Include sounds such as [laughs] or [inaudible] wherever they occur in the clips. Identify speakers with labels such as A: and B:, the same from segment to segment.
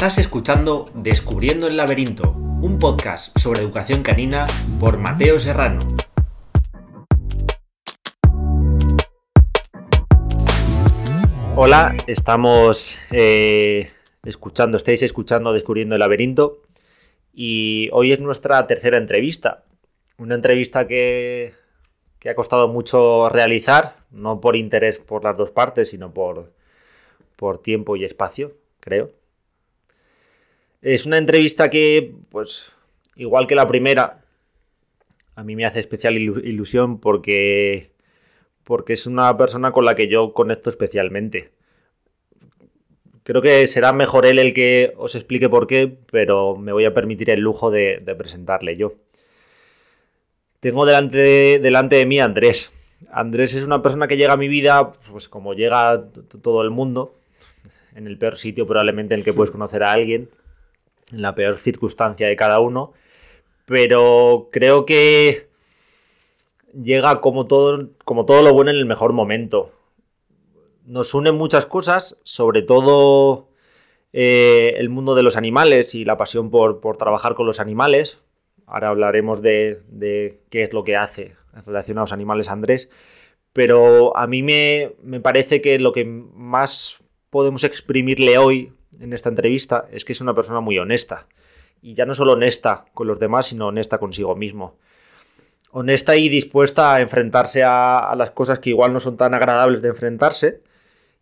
A: Estás escuchando Descubriendo el Laberinto, un podcast sobre educación canina por Mateo Serrano. Hola, estamos eh, escuchando, estáis escuchando Descubriendo el Laberinto y hoy es nuestra tercera entrevista. Una entrevista que, que ha costado mucho realizar, no por interés por las dos partes, sino por, por tiempo y espacio, creo. Es una entrevista que, pues, igual que la primera, a mí me hace especial ilusión porque, porque es una persona con la que yo conecto especialmente. Creo que será mejor él el que os explique por qué, pero me voy a permitir el lujo de, presentarle yo. Tengo delante de, delante de mí a Andrés. Andrés es una persona que llega a mi vida, pues como llega todo el mundo, en el peor sitio probablemente en el que puedes conocer a alguien en la peor circunstancia de cada uno, pero creo que llega como todo, como todo lo bueno en el mejor momento. Nos unen muchas cosas, sobre todo eh, el mundo de los animales y la pasión por, trabajar con los animales. Ahora hablaremos de, qué es lo que hace en relación a los animales Andrés. Pero a mí me, me parece que lo que más podemos exprimirle hoy en esta entrevista es que es una persona muy honesta. Y ya no solo honesta con los demás, sino honesta consigo mismo. Honesta y dispuesta a enfrentarse a, las cosas que igual no son tan agradables de enfrentarse.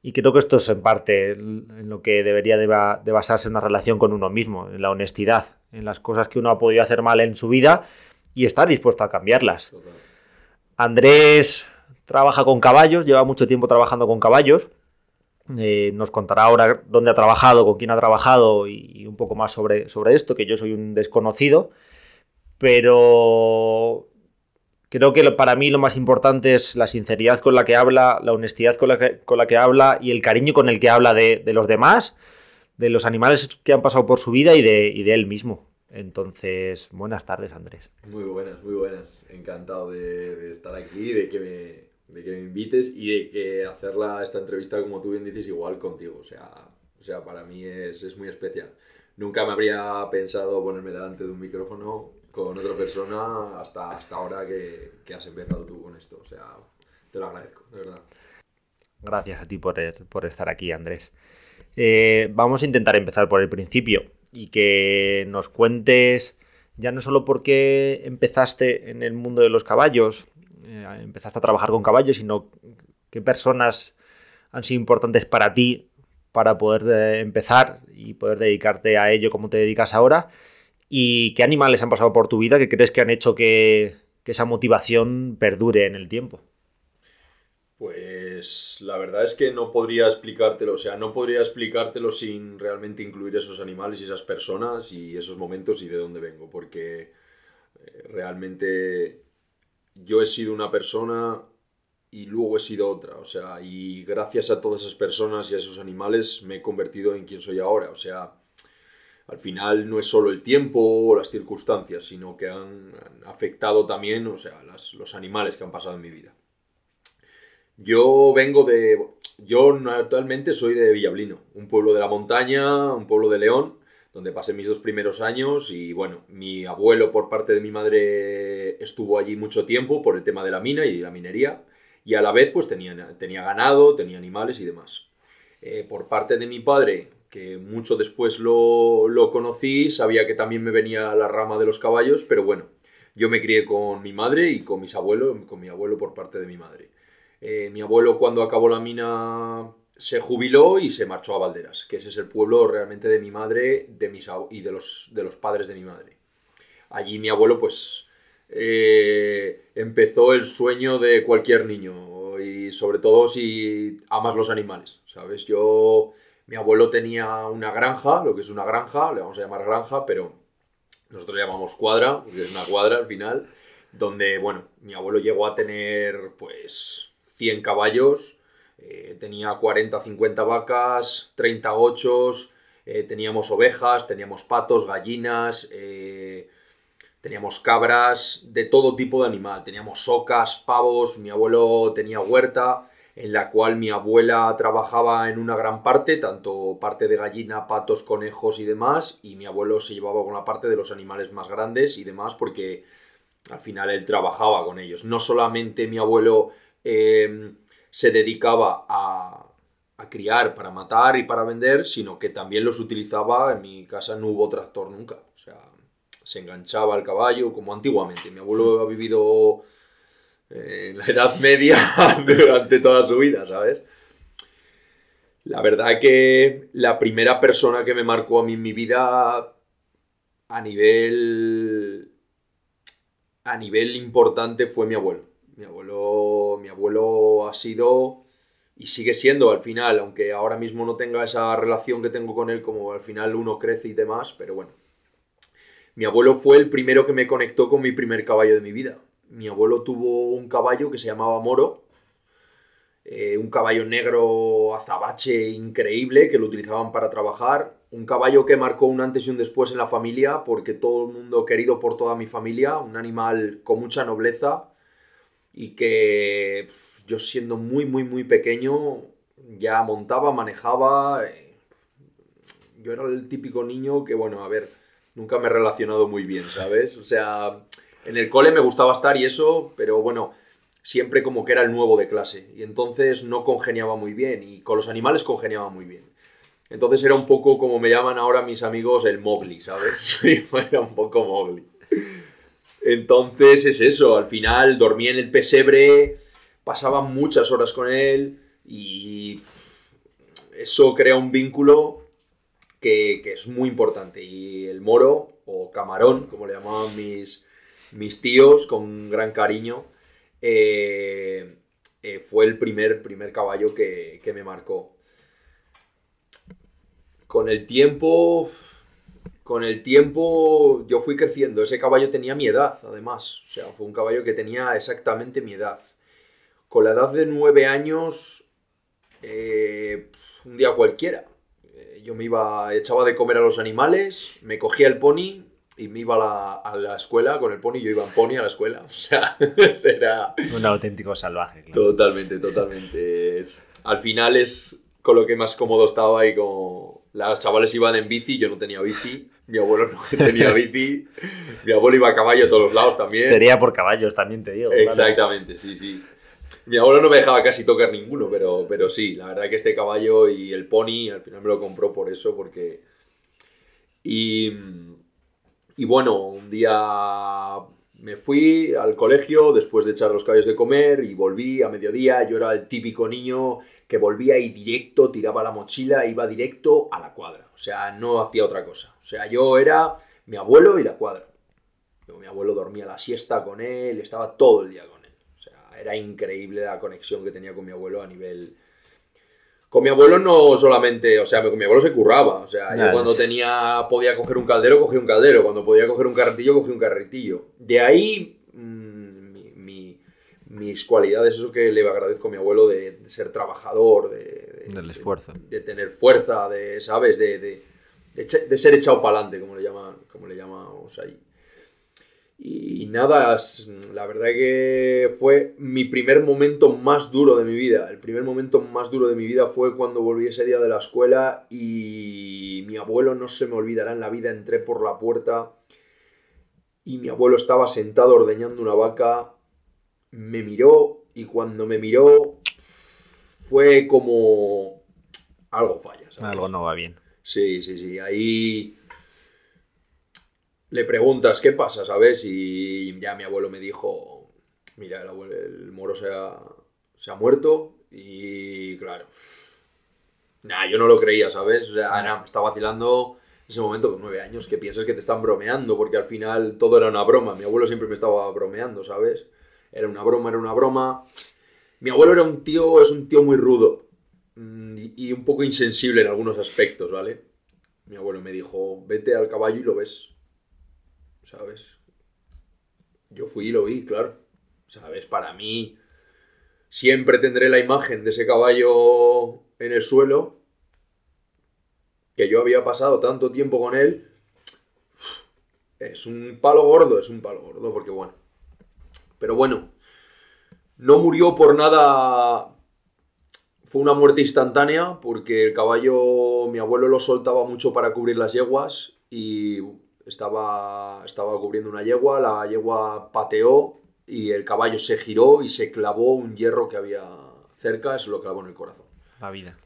A: Y creo que esto es en parte en lo que debería de, basarse una relación con uno mismo, en la honestidad, en las cosas que uno ha podido hacer mal en su vida y estar dispuesto a cambiarlas. Andrés trabaja con caballos, lleva mucho tiempo trabajando con caballos eh, nos contará ahora dónde ha trabajado, con quién ha trabajado y, un poco más sobre, sobre esto, que yo soy un desconocido. Pero creo que para mí lo más importante es la sinceridad con la que habla, la honestidad con la que, con la que habla y el cariño con el que habla de, los demás, de los animales que han pasado por su vida y de, de él mismo. Entonces, buenas tardes, Andrés.
B: Muy buenas, muy buenas. Encantado de, de estar aquí, de que me, de que me invites y de que hacerla esta entrevista, como tú bien dices, igual contigo. O sea, o sea para mí es, es muy especial. Nunca me habría pensado ponerme delante de un micrófono con otra persona hasta, hasta ahora que, que, has empezado tú con esto. O sea, te lo agradezco, de verdad.
A: Gracias a ti por, por estar aquí, Andrés. Eh, vamos a intentar empezar por el principio y que nos cuentes ya no solo por qué empezaste en el mundo de los caballos, eh, empezaste a trabajar con caballos, sino qué personas han sido importantes para ti para poder eh, empezar y poder dedicarte a ello como te dedicas ahora y qué animales han pasado por tu vida que crees que han hecho que, esa motivación perdure en el tiempo.
B: Pues la verdad es que no podría explicártelo, o sea, no podría explicártelo sin realmente incluir esos animales y esas personas y esos momentos y de dónde vengo, porque eh, realmente yo he sido una persona y luego he sido otra, o sea, y gracias a todas esas personas y a esos animales me he convertido en quien soy ahora, o sea, al final no es solo el tiempo o las circunstancias, sino que han, afectado también, o sea, los animales que han pasado en mi vida. Yo vengo de, yo actualmente soy de Villablino, un pueblo de la montaña, un pueblo de León, donde pasé mis dos primeros años y bueno, mi abuelo por parte de mi madre estuvo allí mucho tiempo por el tema de la mina y la minería y a la vez pues tenía, tenía ganado, tenía animales y demás. Eh, por parte de mi padre, que mucho después lo, lo, conocí, sabía que también me venía la rama de los caballos, pero bueno, yo me crié con mi madre y con mis abuelos, con mi abuelo por parte de mi madre. Eh, mi abuelo cuando acabó la mina se jubiló y se marchó a Valderas, que ese es el pueblo realmente de mi madre de mis, y de los, de los padres de mi madre. Allí mi abuelo pues eh, empezó el sueño de cualquier niño y sobre todo si amas los animales, ¿sabes? Yo, mi abuelo tenía una granja, lo que es una granja, le vamos a llamar granja, pero nosotros llamamos cuadra, porque es una cuadra al final, donde, bueno, mi abuelo llegó a tener pues 100 caballos, eh, tenía 40, 50 vacas, 30 ochos, eh, teníamos ovejas, teníamos patos, gallinas, eh, teníamos cabras, de todo tipo de animal. Teníamos socas, pavos, mi abuelo tenía huerta. en la cual mi abuela trabajaba en una gran parte, tanto parte de gallina, patos, conejos y demás, y mi abuelo se llevaba con la parte de los animales más grandes y demás, porque al final él trabajaba con ellos. No solamente mi abuelo em, se dedicaba a, criar para matar y para vender, sino que también los utilizaba, en mi casa no hubo tractor nunca, o sea, se enganchaba al caballo como antiguamente. Mi abuelo ha vivido en la Edad Media [laughs] durante toda su vida, ¿sabes? La verdad que la primera persona que me marcó a mí en mi vida a nivel a nivel importante fue mi abuelo. Mi abuelo, mi abuelo ha sido y sigue siendo al final, aunque ahora mismo no tenga esa relación que tengo con él, como al final uno crece y demás, pero bueno. Mi abuelo fue el primero que me conectó con mi primer caballo de mi vida mi abuelo tuvo un caballo que se llamaba Moro, eh, un caballo negro azabache increíble que lo utilizaban para trabajar, un caballo que marcó un antes y un después en la familia porque todo el mundo querido por toda mi familia, un animal con mucha nobleza y que yo siendo muy muy muy pequeño ya montaba, manejaba, eh, yo era el típico niño que bueno, a ver, nunca me he relacionado muy bien, ¿sabes? O sea, en el cole me gustaba estar y eso, pero bueno, siempre como que era el nuevo de clase. Y entonces no congeniaba muy bien. Y con los animales congeniaba muy bien. Entonces era un poco como me llaman ahora mis amigos el Mowgli, ¿sabes? [laughs] era un poco Mowgli. Entonces es eso, al final dormía en el pesebre, pasaba muchas horas con él y eso crea un vínculo que, que, es muy importante. Y el moro, o camarón, como le llamaban mis, mis tíos, con gran cariño, eh, eh, fue el primer, primer caballo que, me marcó. Con el tiempo, con el tiempo yo fui creciendo. Ese caballo tenía mi edad, además. O sea, fue un caballo que tenía exactamente mi edad. Con la edad de nueve años, eh, un día cualquiera, yo me iba, echaba de comer a los animales, me cogía el pony, y me iba a la, escuela con el pony, yo iba en pony a la escuela. [laughs] O sea, [laughs] era...
A: Un auténtico salvaje.
B: Totalmente, totalmente. al final es con lo que más cómodo estaba y como las chavales iban en bici, yo no tenía bici, mi abuelo no [laughs] tenía [laughs] bici, mi abuelo iba a caballo a todos los lados también.
A: Sería por caballos, también te digo.
B: Exactamente, sí, sí. Mi abuelo no me dejaba casi tocar ninguno, pero, pero sí, la verdad que este caballo y el pony al final me lo compró por eso, porque... Y y bueno, un día me fui al colegio después de echar los caballos de comer y volví a mediodía. Yo era el típico niño que volvía y directo, tiraba la mochila e iba directo a la cuadra. O sea, no hacía otra cosa. O sea, yo era mi abuelo y la cuadra. mi abuelo dormía la siesta con él, estaba todo el día con él. O sea, era increíble la conexión que tenía con mi abuelo a nivel con mi abuelo no solamente, o sea, con mi abuelo se curraba. O sea, yo cuando tenía, podía coger un caldero, cogía un caldero. Cuando podía coger un carretillo, cogía un carretillo. De ahí mm, mis cualidades, eso que le agradezco a mi abuelo de, ser trabajador, de,
A: del esfuerzo.
B: De, tener fuerza, de, ¿sabes? De, de, ser echado para adelante, como le, llama, como le llamamos ahí. Y nada, la verdad que fue mi primer momento más duro de mi vida. El primer momento más duro de mi vida fue cuando volví ese día de la escuela y mi abuelo no se me olvidará en la vida. Entré por la puerta y mi abuelo estaba sentado ordeñando una vaca. Me miró y cuando me miró fue como algo falla.
A: Algo no va bien.
B: Sí, sí, sí. Ahí le preguntas qué pasa, ¿sabes? Y ya mi abuelo me dijo, mira, el, moro se ha, se ha muerto y claro, nah, yo no lo creía, ¿sabes? O sea, nada, me estaba vacilando en ese momento con nueve años que piensas que te están bromeando porque al final todo era una broma. Mi abuelo siempre me estaba bromeando, ¿sabes? Era una broma, era una broma. Mi abuelo era un tío, es un tío muy rudo mm, y un poco insensible en algunos aspectos, ¿vale? Mi abuelo me dijo, vete al caballo y lo ves. ¿Sabes? Yo fui y lo vi, claro. ¿Sabes? Para mí siempre tendré la imagen de ese caballo en el suelo, que yo había pasado tanto tiempo con él. Es un palo gordo, es un palo gordo, porque bueno. Pero bueno, no murió por nada fue una muerte instantánea porque el caballo, mi abuelo lo soltaba mucho para cubrir las yeguas y estaba, estaba cubriendo una yegua, la yegua pateó y el caballo se giró y se clavó un hierro que había cerca, se lo clavó en el corazón.
A: La vida.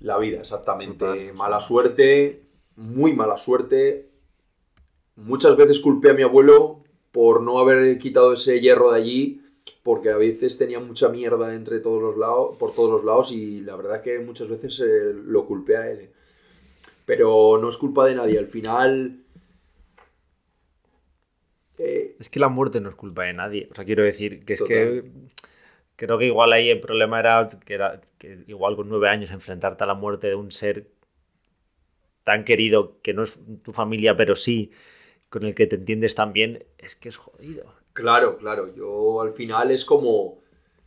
B: La vida, exactamente. mala suerte, muy mala suerte. Muchas veces culpé a mi abuelo por no haber quitado ese hierro de allí, porque a veces tenía mucha mierda entre todos los lados, por todos los lados y la verdad que muchas veces eh, lo culpé a él. Pero no es culpa de nadie. Al final
A: eh, es que la muerte no es culpa de nadie. O sea, quiero decir que es que creo que igual ahí el problema era que, era que igual con nueve años enfrentarte a la muerte de un ser tan querido que no es tu familia, pero sí con el que te entiendes tan bien, es que es jodido.
B: Claro, claro. Yo al final es como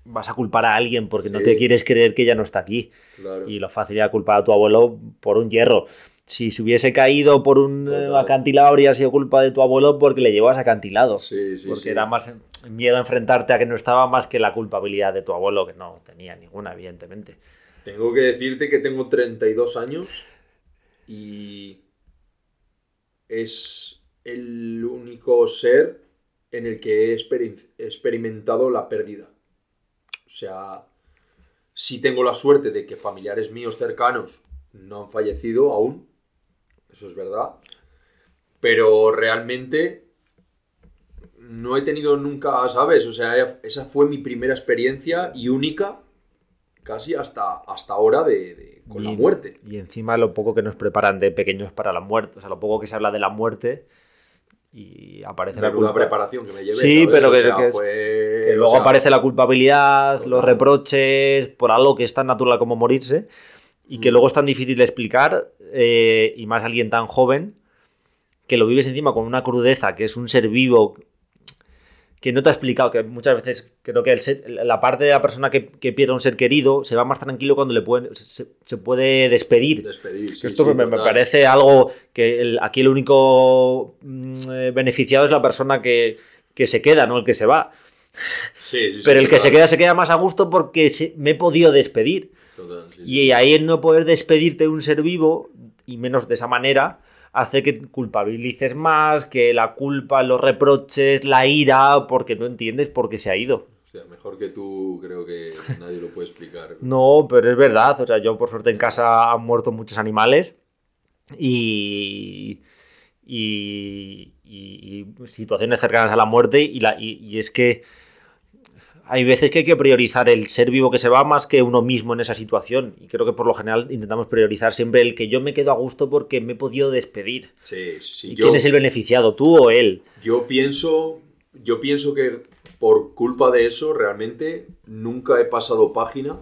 A: vas a culpar a alguien porque no te quieres creer que ya no está aquí. Y lo fácil era culpar a tu abuelo por un hierro si se hubiese caído por un eh, acantilado habría sido culpa de tu abuelo porque le llevas acantilado. Sí, sí, porque era más miedo a enfrentarte a que no estaba más que la culpabilidad de tu abuelo, que no tenía ninguna, evidentemente.
B: Tengo que decirte que tengo 32 años y es el único ser en el que he experimentado la pérdida. O sea, sí tengo la suerte de que familiares míos cercanos no han fallecido aún, eso es verdad. Pero realmente no he tenido nunca, ¿sabes? O sea, esa fue mi primera experiencia y única casi hasta, hasta ahora de, con la muerte.
A: Y encima lo poco que nos preparan de pequeños para la muerte, o sea, lo poco que se habla de la muerte y aparece
B: la culpa. preparación que me llevé.
A: Sí, pero que, luego aparece la culpabilidad, los reproches por algo que es tan natural como morirse y que mm. luego es tan difícil de explicar, eh, y más alguien tan joven, que lo vives encima con una crudeza, que es un ser vivo que no te ha explicado, que muchas veces creo que la parte de la persona que, pierde a un ser querido se va más tranquilo cuando le pueden, se, puede despedir. Esto me, parece algo que aquí el único mm, eh, beneficiado es la persona que, se queda, no el que se va. Pero el que se queda se queda más a gusto porque me he podido despedir y ahí el no poder despedirte de un ser vivo, y menos de esa manera, hace que culpabilices más, que la culpa, los reproches, la ira, porque no entiendes por qué se ha ido.
B: O sea, mejor que tú creo que nadie lo puede explicar. [laughs]
A: no, pero es verdad. O sea, yo por suerte en casa han muerto muchos animales y, y, y, situaciones cercanas a la muerte y, la, y es que hay veces que hay que priorizar el ser vivo que se va más que uno mismo en esa situación. Y creo que por lo general intentamos priorizar siempre el que yo me quedo a gusto porque me he podido despedir.
B: Sí, sí.
A: ¿Y quién es el beneficiado, tú o él?
B: Yo pienso, yo pienso que por culpa de eso realmente nunca he pasado página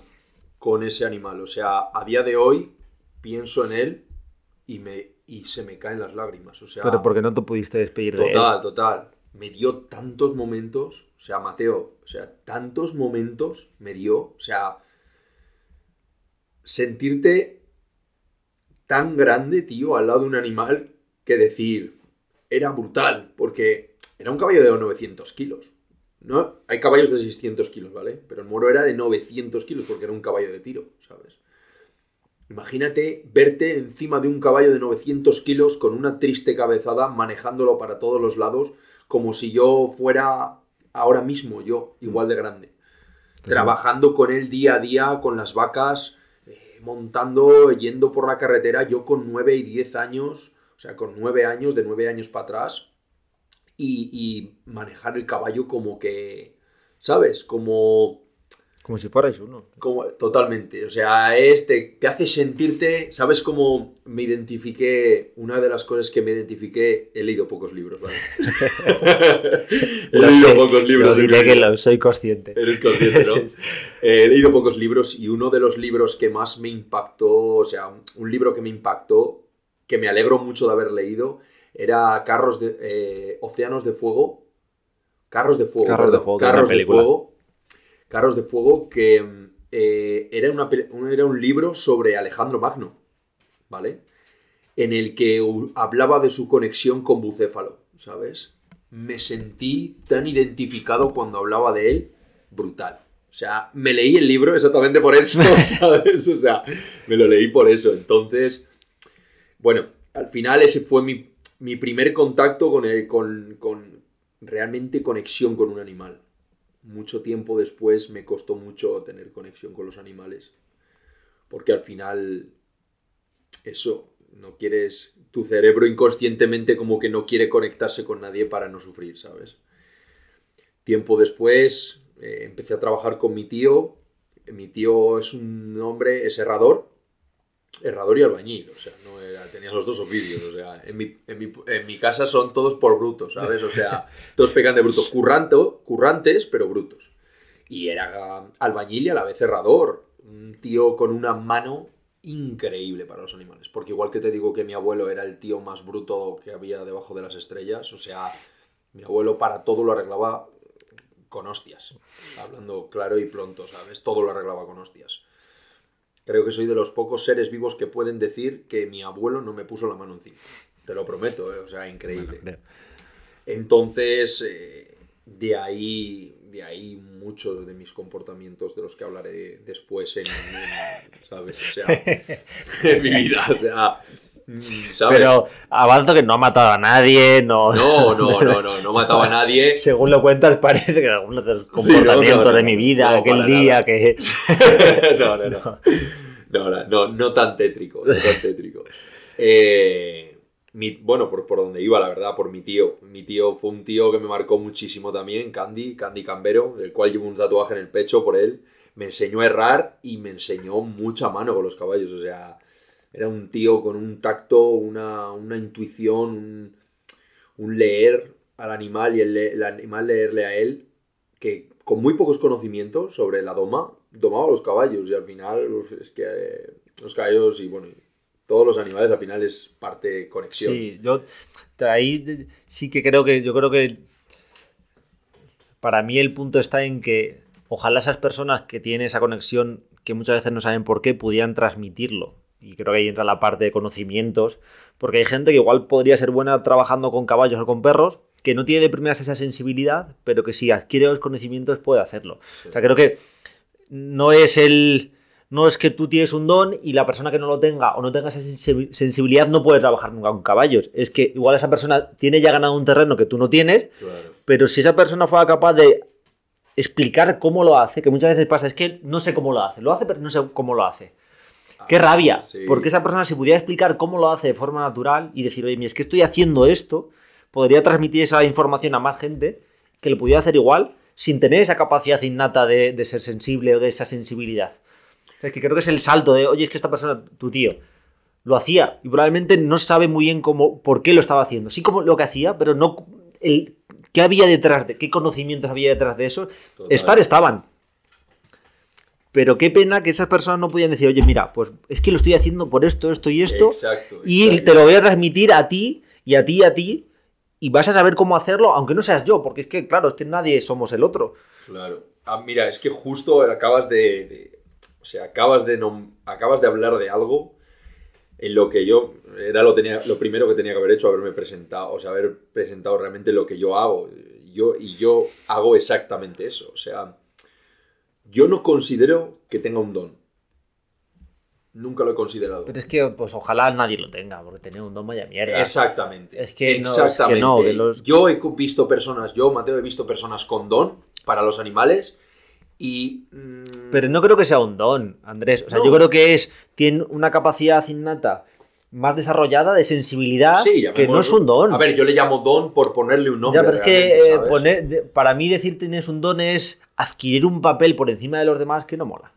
B: con ese animal. O sea, a día de hoy pienso en él y, me, y se me caen las lágrimas. O sea,
A: Pero porque no te pudiste despedir
B: de
A: él.
B: Total, total. Me dio tantos momentos o sea, Mateo, o sea, tantos momentos me dio, o sea, sentirte tan grande, tío, al lado de un animal que decir, era brutal, porque era un caballo de 900 kilos. ¿no? Hay caballos de 600 kilos, ¿vale? Pero el moro era de 900 kilos porque era un caballo de tiro, ¿sabes? Imagínate verte encima de un caballo de 900 kilos con una triste cabezada manejándolo para todos los lados como si yo fuera ahora mismo yo, igual de grande. Trabajando con él día a día, con las vacas, eh, montando, yendo por la carretera, yo con 9 y 10 años, o sea, con 9 años, de 9 años para atrás, y, y manejar el caballo como que, ¿sabes? Como
A: como si fueras uno.
B: Como, totalmente. O sea, este te hace sentirte. ¿Sabes cómo me identifiqué? Una de las cosas que me identifiqué. He leído pocos libros, ¿vale? [laughs] he leído pocos libros.
A: Diré que lo, soy consciente.
B: Eres consciente, ¿no? [laughs] he leído pocos libros y uno de los libros que más me impactó, o sea, un libro que me impactó, que me alegro mucho de haber leído, era Carros de. Eh, Océanos de Fuego. Carros de Fuego.
A: Carros de Fuego.
B: Carros de Fuego Carros de Fuego, que eh, era, una, era un libro sobre Alejandro Magno, ¿vale? En el que hablaba de su conexión con Bucéfalo, ¿sabes? Me sentí tan identificado cuando hablaba de él, brutal. O sea, me leí el libro exactamente por eso, [laughs] ¿sabes? O sea, me lo leí por eso. Entonces, bueno, al final ese fue mi, primer contacto con, el, con, con realmente conexión con un animal. Mucho tiempo después me costó mucho tener conexión con los animales. Porque al final, eso, no quieres, tu cerebro inconscientemente como que no quiere conectarse con nadie para no sufrir, ¿sabes? Tiempo después eh, empecé a trabajar con mi tío. Mi tío es un hombre, es herrador, herrador y albañil, o sea, no era, tenía los dos oficios, o sea, en mi, en mi, casa son todos por brutos, ¿sabes? O sea, todos pegan de brutos, curranto, currantes, pero brutos. Y era albañil y a la vez herrador, un tío con una mano increíble para los animales. Porque igual que te digo que mi abuelo era el tío más bruto que había debajo de las estrellas, o sea, mi abuelo para todo lo arreglaba con hostias. Hablando claro y pronto, ¿sabes? Todo lo arreglaba con hostias. Creo que soy de los pocos seres vivos que pueden decir que mi abuelo no me puso la mano encima. Te lo prometo, ¿eh? o sea, increíble. Entonces, eh, de ahí de ahí muchos de mis comportamientos de los que hablaré después en, ¿sabes? O sea, [laughs] en mi vida, o sea,
A: Pero avanzo que no ha matado a nadie, no...
B: No, no, no, no, no matado a nadie. [laughs]
A: Según lo cuentas parece que algunos de los comportamientos de mi vida, aquel día que... [laughs]
B: no, no, no. No, no, no tan tétrico, no tan tétrico. [laughs] Eh, bueno, por, por donde iba, la verdad, por mi tío. Mi tío fue un tío que me marcó muchísimo también, Candy, Candy Cambero, del cual llevo un tatuaje en el pecho por él. Me enseñó a errar y me enseñó mucha mano con los caballos. O sea, era un tío con un tacto, una, intuición, un, leer al animal y el, animal leerle a él, que con muy pocos conocimientos sobre la doma, domaba los caballos y al final es que eh, los caballos y bueno, todos los animales al final es parte conexión.
A: Sí, yo ahí sí que creo que yo creo que para mí el punto está en que ojalá esas personas que tienen esa conexión que muchas veces no saben por qué pudieran transmitirlo. Y creo que ahí entra la parte de conocimientos, porque hay gente que igual podría ser buena trabajando con caballos o con perros, que no tiene de primeras esa sensibilidad, pero que si adquiere los conocimientos puede hacerlo. O sea, creo que no es el no es que tú tienes un don y la persona que no lo tenga o no tenga esa sensibilidad no puede trabajar nunca con caballos. Es que igual esa persona tiene ya ganado un terreno que tú no tienes, pero si esa persona fuera capaz de explicar cómo lo hace, que muchas veces pasa, es que no sé cómo lo hace, lo hace pero no sé cómo lo hace. Qué ah, rabia, porque esa persona si pudiera explicar cómo lo hace de forma natural y decir, oye, es que estoy haciendo esto, podría transmitir esa información a más gente que le pudiera hacer igual sin tener esa capacidad innata de ser sensible o de esa sensibilidad. Es que creo que es el salto de, oye, es que esta persona, tu tío, lo hacía y probablemente no sabe muy bien cómo, por qué lo estaba haciendo. Sí como lo que hacía, pero no el, qué había detrás de, qué conocimientos había detrás de eso. Estar estaban. Pero qué pena que esas personas no podían decir, oye, mira, pues es que lo estoy haciendo por esto, esto y esto. y te lo voy a transmitir a ti y a ti y a ti. Y vas a saber cómo hacerlo, aunque no seas yo, porque es que, claro, es que nadie somos el otro.
B: Claro. Ah, mira, es que justo acabas de o sea, acabas de, acabas de hablar de algo en lo que yo era lo, tenía, lo primero que tenía que haber hecho, haberme presentado, o sea, haber presentado realmente lo que yo hago. Yo, y yo hago exactamente eso. O sea, yo no considero que tenga un don. Nunca lo he considerado.
A: Pero es que, pues ojalá nadie lo tenga, porque tener un don vaya mierda.
B: Exactamente. Es que no, Es que no Yo he visto personas, yo, Mateo, he visto personas con don para los animales y, mm,
A: Pero no creo que sea un don, Andrés. O sea, yo creo que es. Tiene una capacidad innata más desarrollada de sensibilidad que no es un don.
B: A ver, yo le llamo don por ponerle un nombre.
A: Ya, pero es que eh, poner, para mí decir tienes un don es adquirir un papel por encima de los demás que no mola.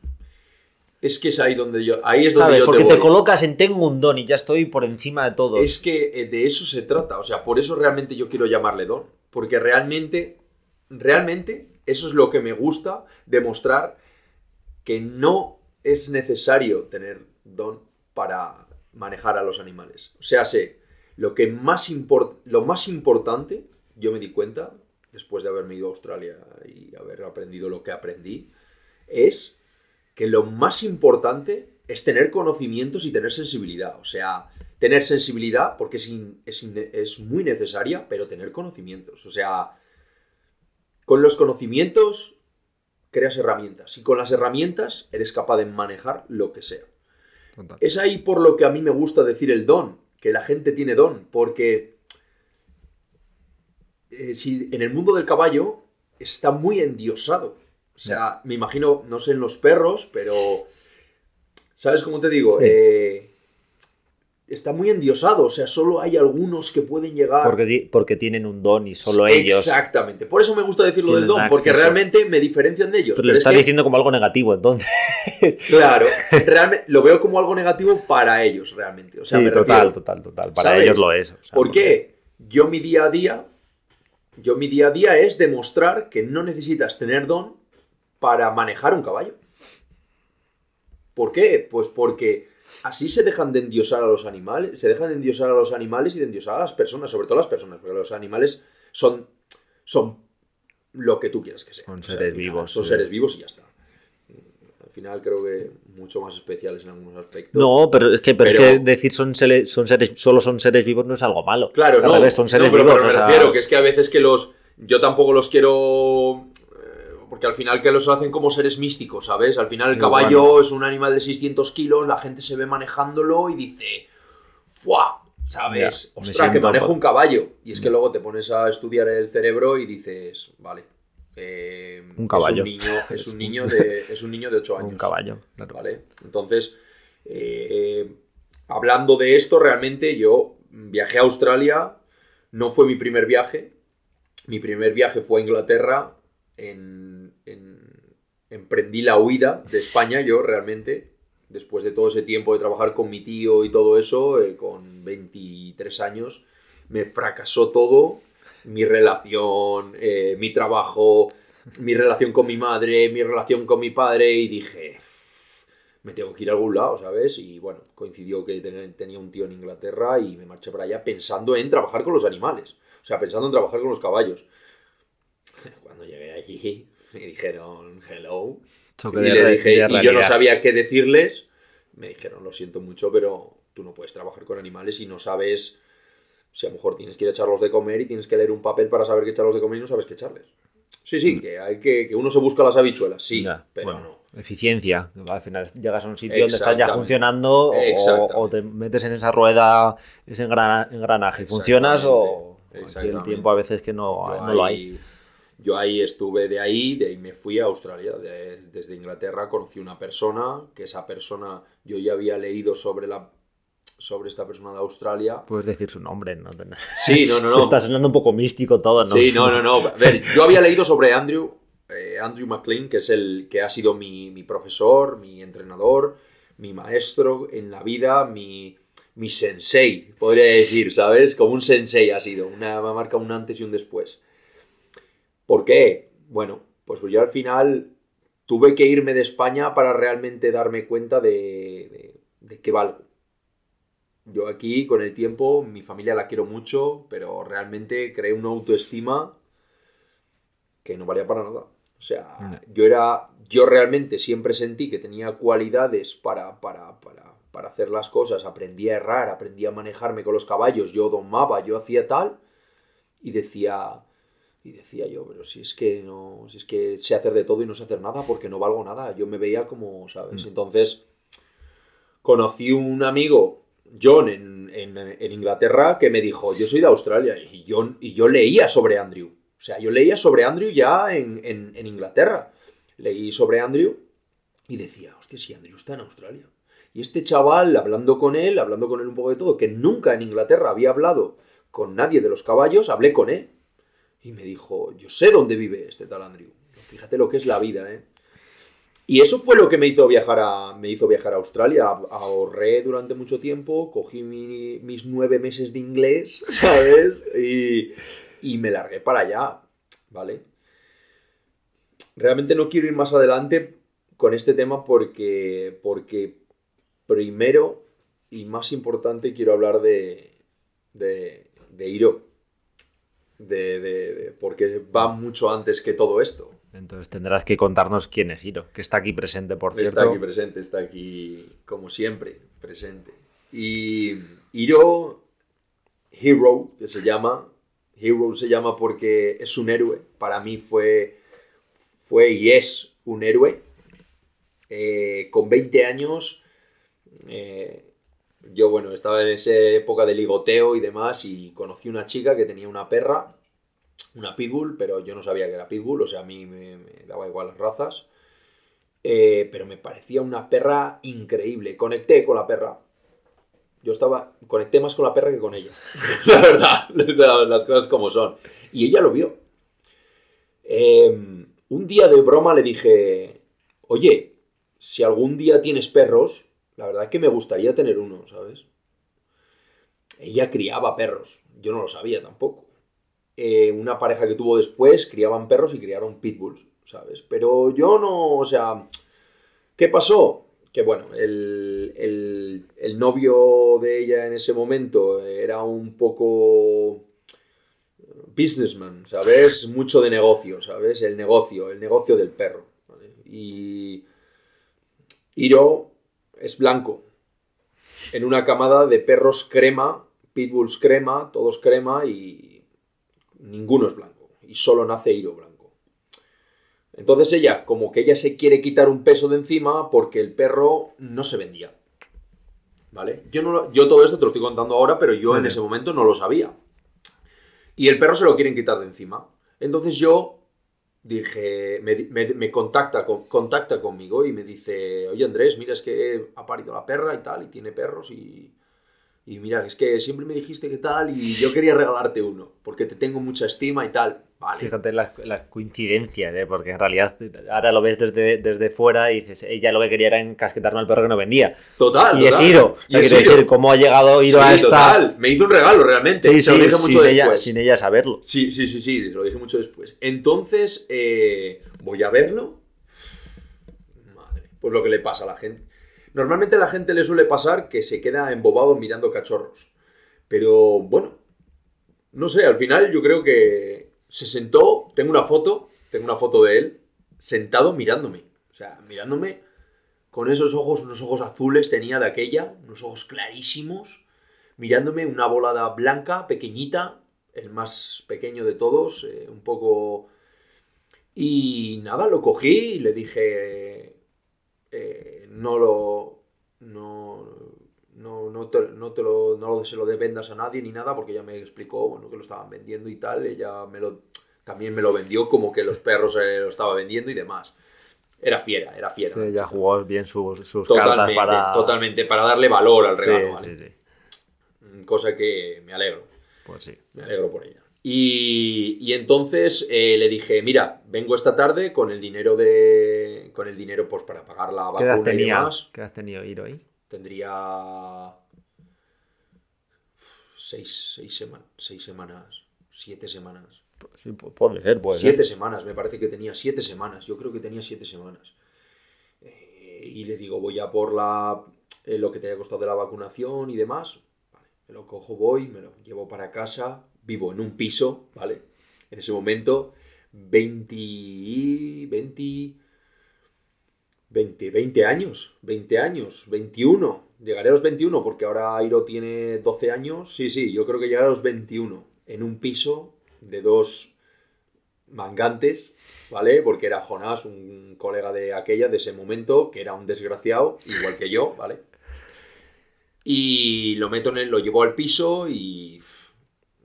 B: Es que es ahí donde yo. Ahí es donde yo
A: Porque te, colocas en tengo un don y ya estoy por encima de todo.
B: Es que eh, de eso se trata. O sea, por eso realmente yo quiero llamarle don. Porque realmente. Realmente eso es lo que me gusta demostrar que no es necesario tener don para manejar a los animales. O sea, sé, lo, que más lo más importante, yo me di cuenta, después de haberme ido a Australia y haber aprendido lo que aprendí, es que lo más importante es tener conocimientos y tener sensibilidad. O sea, tener sensibilidad porque es, es, es muy necesaria, pero tener conocimientos. O sea, con los conocimientos creas herramientas. Y con las herramientas eres capaz de manejar lo que sea. Es ahí por lo que a mí me gusta decir el don, que la gente tiene don, porque eh, si en el mundo del caballo está muy endiosado. O sea, me imagino, no sé en los perros, pero ¿sabes cómo te digo? Eh, está muy endiosado, o sea, solo hay algunos que pueden llegar.
A: Porque, porque tienen un don y solo ellos.
B: Exactamente, por eso me gusta decirlo del don, porque realmente me diferencian de ellos.
A: Pero, lo estás diciendo como algo negativo, entonces. [laughs]
B: Claro, realmente lo veo como algo negativo para ellos, realmente. O sea,
A: sí, total, total, total. Para ellos lo es.
B: ¿Por qué? Yo mi día a día, yo mi día a día es demostrar que no necesitas tener don para manejar un caballo. ¿Por qué? Pues porque así se dejan de endiosar a los animales, se dejan de endiosar a los animales y de endiosar a las personas, sobre todo a las personas, porque los animales son, son lo que tú quieras que sean.
A: Son seres vivos.
B: Son seres vivos y ya está. Al final creo que mucho más especiales en algunos aspectos.
A: No, pero es que, pero decir son, seres, son seres, solo son seres vivos no es algo malo.
B: Claro, no. son seres pero, vivos. Pero me refiero que es que a veces que los. Yo tampoco los quiero porque al final que los hacen como seres místicos, ¿sabes? Al final el caballo es un animal de 600 kilos, la gente se ve manejándolo y dice, ¡fuah! ¿Sabes? Ostras, que manejo un caballo. Y es que luego te pones a estudiar el cerebro y dices, vale.
A: Eh, un caballo.
B: Es un niño, [laughs] [laughs] de, es un niño de 8 años.
A: Un caballo,
B: claro. ¿Vale? Entonces, eh, hablando de esto, realmente yo viajé a Australia, no fue mi primer viaje. Mi primer viaje fue a Inglaterra en, emprendí la huida de España yo realmente, después de todo ese tiempo de trabajar con mi tío y todo eso, eh, con 23 años, me fracasó todo, mi relación, eh, mi trabajo, mi relación con mi madre, mi relación con mi padre y dije, me tengo que ir a algún lado, ¿sabes? Y bueno, coincidió que tenía un tío en Inglaterra y me marché para allá pensando en trabajar con los animales, o sea, pensando en trabajar con los caballos [laughs] llegué allí me dijeron hello. y, le dije, y yo no sabía qué decirles. Me dijeron, lo siento mucho, pero tú no puedes trabajar con animales y no sabes si a lo mejor tienes que ir a echarlos de comer y tienes que leer un papel para saber qué echarlos de comer y no sabes qué echarles. Sí, sí, mm. que hay que, que uno se busca las habichuelas, sí, pero no.
A: Eficiencia. Al final llegas a un sitio donde estás ya funcionando o, te metes en esa rueda, ese engranaje, y funcionas o el tiempo a veces que no, no lo hay.
B: Yo ahí estuve de ahí, de ahí me fui a Australia. desde Inglaterra conocí una persona, que esa persona yo ya había leído sobre la sobre esta persona de Australia.
A: Puedes decir su nombre, ¿no?
B: Sí, no, no, [laughs] no.
A: Se está sonando un poco místico todo, ¿no?
B: Sí, no, no, no. A ver, yo había leído sobre Andrew, eh, Andrew McLean, que es el que ha sido mi, mi, profesor, mi entrenador, mi maestro en la vida, mi, mi sensei, podría decir, ¿sabes? Como un sensei ha sido, una marca un antes y un después. ¿Por qué? Bueno, pues yo al final tuve que irme de España para realmente darme cuenta de, de, qué valgo. Yo aquí, con el tiempo, mi familia la quiero mucho, pero realmente creé una autoestima que no valía para nada. O sea, yo era. Yo realmente siempre sentí que tenía cualidades para, para, para, para, hacer las cosas. Aprendí a errar, aprendí a manejarme con los caballos, yo domaba, yo hacía tal. Y decía, y decía yo, pero si es que no, si es que sé hacer de todo y no sé hacer nada porque no valgo nada. Yo me veía como, ¿sabes? Mm. Entonces, conocí un amigo, John, en, en, Inglaterra, que me dijo, yo soy de Australia. Y yo, y yo leía sobre Andrew. O sea, yo leía sobre Andrew ya en, en Inglaterra. Leí sobre Andrew y decía, hostia, si Andrew está en Australia. Y este chaval, hablando con él, hablando con él un poco de todo, que nunca en Inglaterra había hablado con nadie de los caballos, hablé con él y me dijo, yo sé dónde vive este tal Andrew. Fíjate lo que es la vida, ¿eh? Y eso fue lo que me hizo viajar a, me hizo viajar a Australia. Ahorré durante mucho tiempo, cogí mis nueve meses de inglés, [laughs] ¿sabes? Y, y me largué para allá, ¿vale? Realmente no quiero ir más adelante con este tema porque, porque primero y más importante quiero hablar de, de, de Iro de, porque va mucho antes que todo esto.
A: Entonces tendrás que contarnos quién es Hiro, que está aquí presente, por cierto.
B: Está aquí presente, está aquí como siempre, presente. Y Hiro, Hero, que se llama, Hero se llama porque es un héroe. Para mí fue, fue y es un héroe. Eh, con 20 años, eh, yo, bueno, estaba en esa época de ligoteo y demás y conocí una chica que tenía una perra, una pitbull, pero yo no sabía que era pitbull, o sea, a mí me, daba igual las razas. Eh, pero me parecía una perra increíble. Conecté con la perra. Yo estaba, conecté más con la perra que con ella. [laughs] la verdad, las cosas como son. Y ella lo vio. Em, un día de broma le dije, oye, si algún día tienes perros, la verdad es que me gustaría tener uno, ¿sabes? Ella criaba perros, yo no lo sabía tampoco. Eh, una pareja que tuvo después criaban perros y criaron pitbulls, ¿sabes? Pero yo no, o sea, ¿qué pasó? Que bueno, el, el novio de ella en ese momento era un poco businessman, ¿sabes? Mucho de negocio, ¿sabes? El negocio, el negocio del perro. Y Hiro es blanco. En una camada de perros crema, pitbulls crema, todos crema y ninguno es blanco. Y solo nace Hiro blanco. Entonces ella, como que ella se quiere quitar un peso de encima porque el perro no se vendía. ¿Vale? Yo, no yo todo esto te lo estoy contando ahora, pero yo en ese momento no lo sabía. Y el perro se lo quieren quitar de encima. Entonces yo dije, me, contacta, contacta conmigo y me dice, oye Andrés, mira, es que ha parido la perra y tal, y tiene perros y y mira, es que siempre me dijiste que tal y yo quería regalarte uno, porque te tengo mucha estima y tal. Vale.
A: Fíjate las, coincidencias, ¿eh? porque en realidad ahora lo ves desde, desde fuera y dices, ella lo que quería era encasquetarme al perro que no vendía.
B: Total.
A: Y es Iro. Y es decir, cómo ha llegado Iro a esta. Total.
B: Me hizo un regalo realmente.
A: Sí, sí, mucho sin, ella, sin ella saberlo.
B: Sí, sí, sí, sí, lo dije mucho después. Entonces, eh, voy a verlo. Madre, pues lo que le pasa a la gente. Normalmente a la gente le suele pasar que se queda embobado mirando cachorros. Pero bueno, no sé, al final yo creo que se sentó, tengo una foto, tengo una foto de él, sentado mirándome. O sea, mirándome con esos ojos, unos ojos azules tenía de aquella, unos ojos clarísimos, mirándome una volada blanca, pequeñita, el más pequeño de todos, eh, un poco... Y nada, lo cogí y le dije, eh, no lo. No, no, no, te, no, te lo, no se lo vendas a nadie ni nada, porque ella me explicó bueno, que lo estaban vendiendo y tal. Ella me lo, también me lo vendió como que los perros lo estaba vendiendo y demás. Era fiera, era fiera.
A: Sí, ella jugó bien sus, sus
B: cartas para. Totalmente, para darle valor al regalo. Cosa que me alegro.
A: Pues sí.
B: Me alegro por ella. Y, entonces eh, le dije, mira, vengo esta tarde con el dinero de. con el dinero pues para pagar la vacuna
A: ¿Qué
B: y demás.
A: ¿Qué has tenido Iro ahí?
B: Tendría. Seis, seis, seis semanas. Siete semanas.
A: Sí, puede ser, puede
B: Siete semanas, me parece que tenía siete semanas. Yo creo que tenía siete semanas. Eh, y le digo, voy a por la. Eh, lo que te haya costado de la vacunación y demás. Vale, me lo cojo, voy, me lo llevo para casa vivo en un piso, ¿vale? En ese momento, 20, 20, 20, 20 años, 20 años, 21. Llegaré a los 21 porque ahora Airo tiene 12 años. Sí, sí, yo creo que llegaré a los 21 en un piso de dos mangantes, ¿vale? Porque era Jonás, un colega de aquella, de ese momento, que era un desgraciado, igual que yo, ¿vale? Y lo meto en el, lo llevo al piso y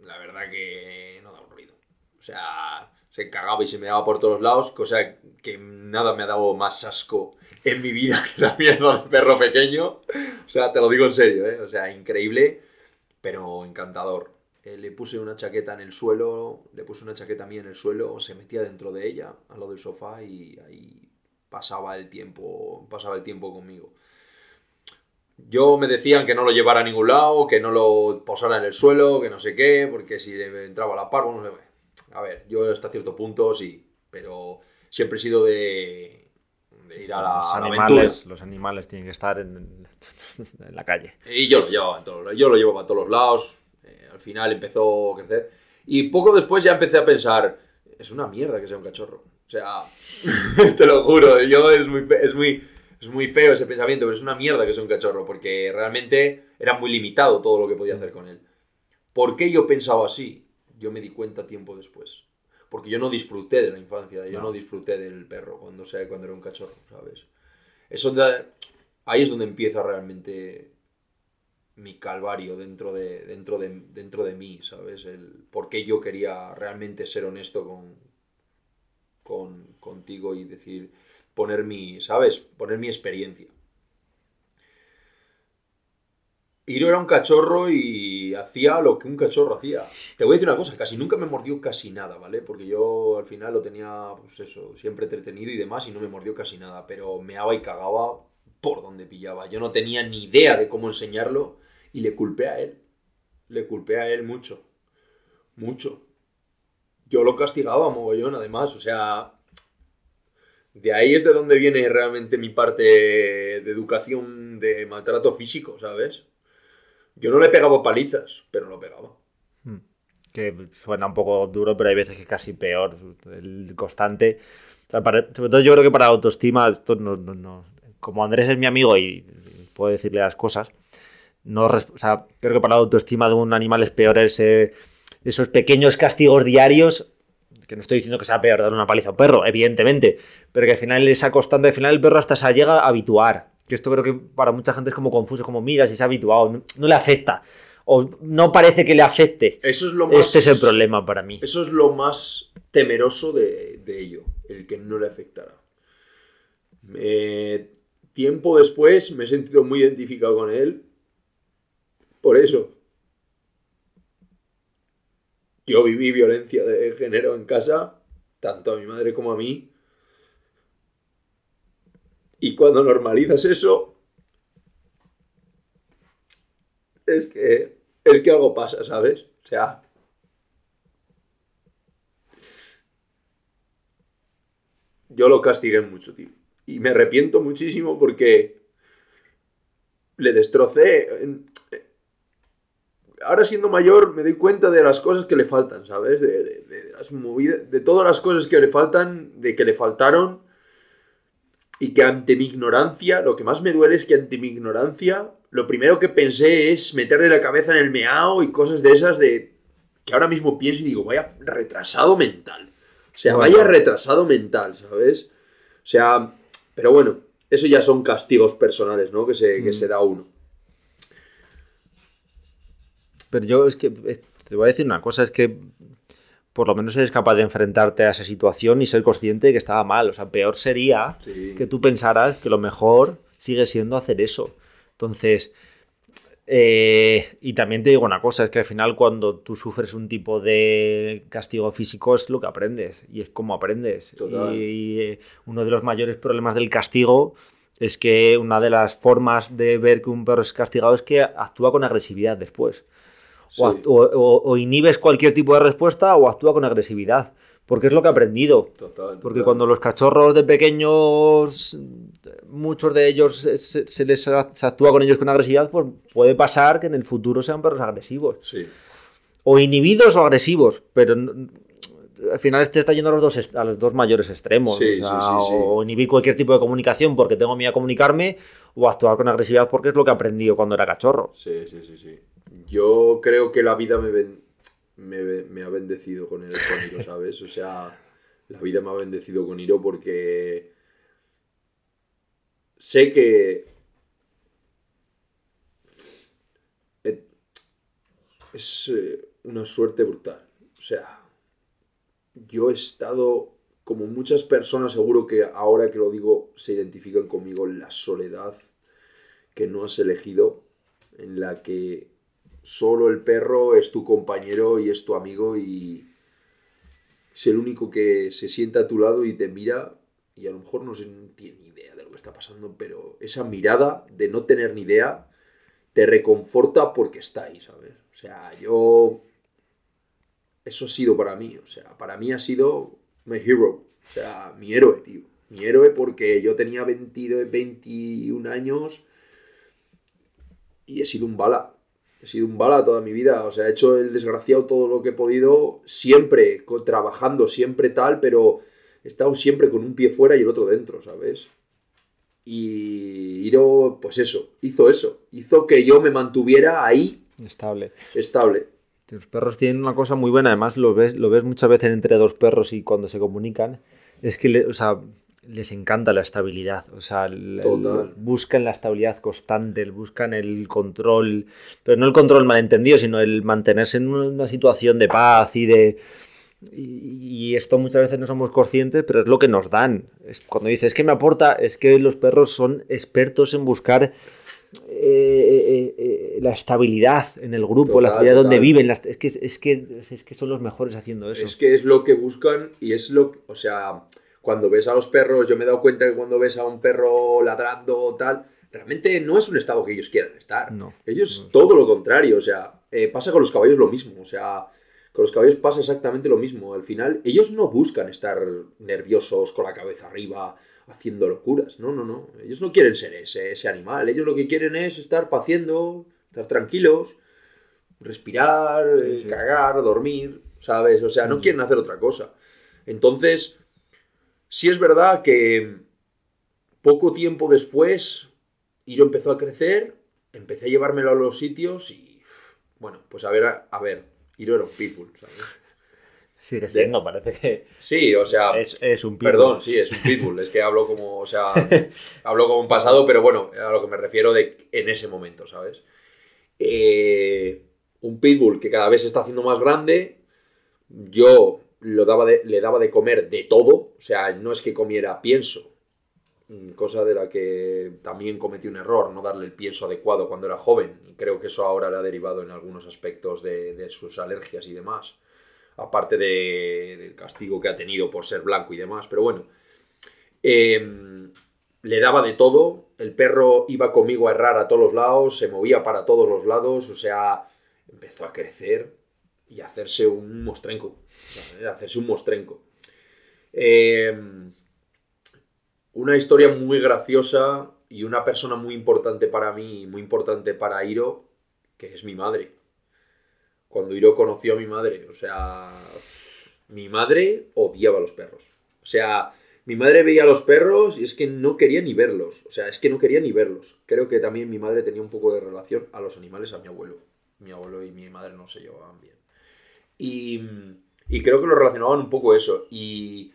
B: la verdad que no da un ruido. O sea, se cagaba y se me daba por todos lados, cosa que nada me ha dado más asco en mi vida que la mierda de perro pequeño. O sea, te lo digo en serio, ¿eh? O sea, increíble, pero encantador. Eh, le puse una chaqueta en el suelo, le puse una chaqueta mía en el suelo, se metía dentro de ella, a lo del sofá, y ahí pasaba el tiempo, pasaba el tiempo conmigo. Yo me decían que no lo llevara a ningún lado, que no lo posara en el suelo, que no sé qué, porque si le entraba la par, bueno, a ver, yo hasta cierto punto sí, pero siempre he sido de, ir a la,
A: los animales, Los animales tienen que estar en, [laughs] la calle.
B: Y yo lo llevaba, todos, yo lo llevaba a todos los lados, eh, al final empezó a crecer. Y poco después ya empecé a pensar, es una mierda que sea un cachorro. O sea, [laughs] te lo juro, yo es muy, es muy es muy feo ese pensamiento, pero es una mierda que sea un cachorro, porque realmente era muy limitado todo lo que podía hacer con él. ¿Por qué yo pensaba así? Yo me di cuenta tiempo después. Porque yo no disfruté de la infancia, yo no, disfruté del perro cuando, sea, cuando era un cachorro, ¿sabes? Eso ahí es donde empieza realmente mi calvario dentro de, dentro de, dentro de mí, ¿sabes? El por qué yo quería realmente ser honesto con, con, contigo y decir, poner mi, ¿sabes? Poner mi experiencia. Iro era un cachorro y hacía lo que un cachorro hacía. Te voy a decir una cosa, casi nunca me mordió casi nada, ¿vale? Porque yo al final lo tenía, pues eso, siempre entretenido y demás y no me mordió casi nada, pero meaba y cagaba por donde pillaba. Yo no tenía ni idea de cómo enseñarlo y le culpé a él. Le culpé a él mucho. Mucho. Yo lo castigaba mogollón, además, o sea... De ahí es de donde viene realmente mi parte de educación de maltrato físico, ¿sabes? Yo no le pegaba palizas, pero lo pegaba. Hmm.
A: Que suena un poco duro, pero hay veces que casi peor. El constante. sobre todo yo creo que para la autoestima, esto no, no, como Andrés es mi amigo y puedo decirle las cosas, no, o sea, creo que para la autoestima de un animal es peor ese, esos pequeños castigos diarios que no estoy diciendo que sea peor dar una paliza a un perro, evidentemente, pero que al final esa constante, al final el perro hasta se llega a habituar. Que esto creo que para mucha gente es como confuso, como mira, si se ha habituado, no, le afecta. O no parece que le afecte.
B: Eso es lo
A: más, este es el problema para mí.
B: Eso es lo más temeroso de, ello, el que no le afectara. tiempo después me he sentido muy identificado con él. Por eso. Yo viví violencia de género en casa, tanto a mi madre como a mí. Y cuando normalizas eso, es que, es que algo pasa, ¿sabes? O sea, yo lo castigué mucho, tío. Y me arrepiento muchísimo porque le destrocé. Ahora siendo mayor me doy cuenta de las cosas que le faltan, ¿sabes? De, de, las movidas, de todas las cosas que le faltan, de que le faltaron y que ante mi ignorancia, lo que más me duele es que ante mi ignorancia, lo primero que pensé es meterle la cabeza en el meao y cosas de esas de que ahora mismo pienso y digo, vaya retrasado mental. O sea, vaya retrasado mental, ¿sabes? O sea, pero bueno, eso ya son castigos personales, ¿no? Que se, que mm. se da uno.
A: Pero yo es que eh, te voy a decir una cosa, es que por lo menos eres capaz de enfrentarte a esa situación y ser consciente de que estaba mal. O sea, peor sería que tú pensaras que lo mejor sigue siendo hacer eso. Entonces, eh, y también te digo una cosa, es que al final cuando tú sufres un tipo de castigo físico es lo que aprendes y es como aprendes. Y, eh, uno de los mayores problemas del castigo es que una de las formas de ver que un perro es castigado es que actúa con agresividad después. O, inhibes cualquier tipo de respuesta o actúa con agresividad. Porque es lo que he aprendido. Porque cuando los cachorros de pequeños, muchos de ellos se, les actúa con ellos con agresividad, pues puede pasar que en el futuro sean perros agresivos. O inhibidos o agresivos. Pero al final este está yendo a los dos, a los dos mayores extremos. o, inhibir cualquier tipo de comunicación porque tengo miedo a comunicarme, o actuar con agresividad porque es lo que he aprendido cuando era cachorro.
B: Sí, sí, sí, sí. Yo creo que la vida me, me, ha bendecido con, el, con Iro, ¿sabes? O sea, la vida me ha bendecido con Iro porque sé que es eh, una suerte brutal. O sea, yo he estado, como muchas personas, seguro que ahora que lo digo, se identifican conmigo, en la soledad que no has elegido, en la que solo el perro es tu compañero y es tu amigo y es el único que se sienta a tu lado y te mira y a lo mejor no, tiene ni idea de lo que está pasando, pero esa mirada de no tener ni idea te reconforta porque está ahí, ¿sabes? O sea, yo... Eso ha sido para mí, o sea, para mí ha sido mi hero, o sea, mi héroe, tío. Mi héroe porque yo tenía 20, 21 años y he sido un bala he sido un bala toda mi vida, o sea, he hecho el desgraciado todo lo que he podido, siempre trabajando, siempre tal, pero he estado siempre con un pie fuera y el otro dentro, ¿sabes? Y Iro, pues eso, hizo eso, hizo que yo me mantuviera ahí.
A: Estable.
B: Estable.
A: Los perros tienen una cosa muy buena, además lo ves, lo ves muchas veces entre dos perros y cuando se comunican, es que le- o sea, les encanta la estabilidad, o sea, el- el-
B: Total.
A: buscan la estabilidad constante, buscan el control, pero no el control malentendido, sino el mantenerse en una, situación de paz y de... Y, y esto muchas veces no somos conscientes, pero es lo que nos dan. Es cuando dices, es que me aporta, es que los perros son expertos en buscar eh, eh, eh, la estabilidad en el grupo, la
B: Total,
A: estabilidad donde viven. las- es, que, es, que, es que son los mejores haciendo eso.
B: Es que es lo que buscan y es lo que, o sea, cuando ves a los perros, yo me he dado cuenta que cuando ves a un perro ladrando o tal, realmente no es un estado que ellos quieran estar.
A: No.
B: Ellos
A: No.
B: todo lo contrario, o sea, eh, pasa con los caballos lo mismo, o sea, con los caballos pasa exactamente lo mismo. Al final, ellos no buscan estar nerviosos con la cabeza arriba haciendo locuras, no, no, no. Ellos no quieren ser ese, ese animal, ellos lo que quieren es estar paciendo, estar tranquilos, respirar,
A: Sí,
B: eh,
A: sí.
B: cagar, dormir, ¿sabes? O sea, no
A: Mm.
B: quieren hacer otra cosa. Entonces, sí es verdad que poco tiempo después, Iro empezó a crecer, empecé a llevármelo a los sitios y, bueno, pues a ver, a, a ver, Iro era un pitbull, ¿sabes?
A: Sigue siendo, parece que
B: Sí, o sea,
A: es, es un pitbull.
B: perdón, sí, es un pitbull, es que hablo como, o sea, [laughs] hablo como un pasado, pero bueno, a lo que me refiero de en ese momento, ¿sabes? Eh, un pitbull que cada vez se está haciendo más grande, yo lo daba de- le daba de comer de todo, o sea, no es que comiera pienso, mm, cosa de la que también cometí un error, no darle el pienso adecuado cuando era joven, y creo que eso ahora le ha derivado en algunos aspectos de, sus alergias y demás, aparte de- del castigo que ha tenido por ser blanco y demás, pero bueno, Em, le daba de todo, el perro iba conmigo a errar a todos los lados, se movía para todos los lados, o sea, empezó a crecer y hacerse un mostrenco, hacerse un mostrenco. Em, una historia muy graciosa y una persona muy importante para mí y muy importante para Iro, que es mi madre. Cuando Iro conoció a mi madre, o sea, mi madre odiaba a los perros. O sea, mi madre veía a los perros y es que no quería ni verlos. O sea, es que no quería ni verlos. Creo que también mi madre tenía un poco de relación a los animales, a mi abuelo. Mi abuelo y mi madre no se llevaban bien. Y, creo que lo relacionaban un poco eso. Y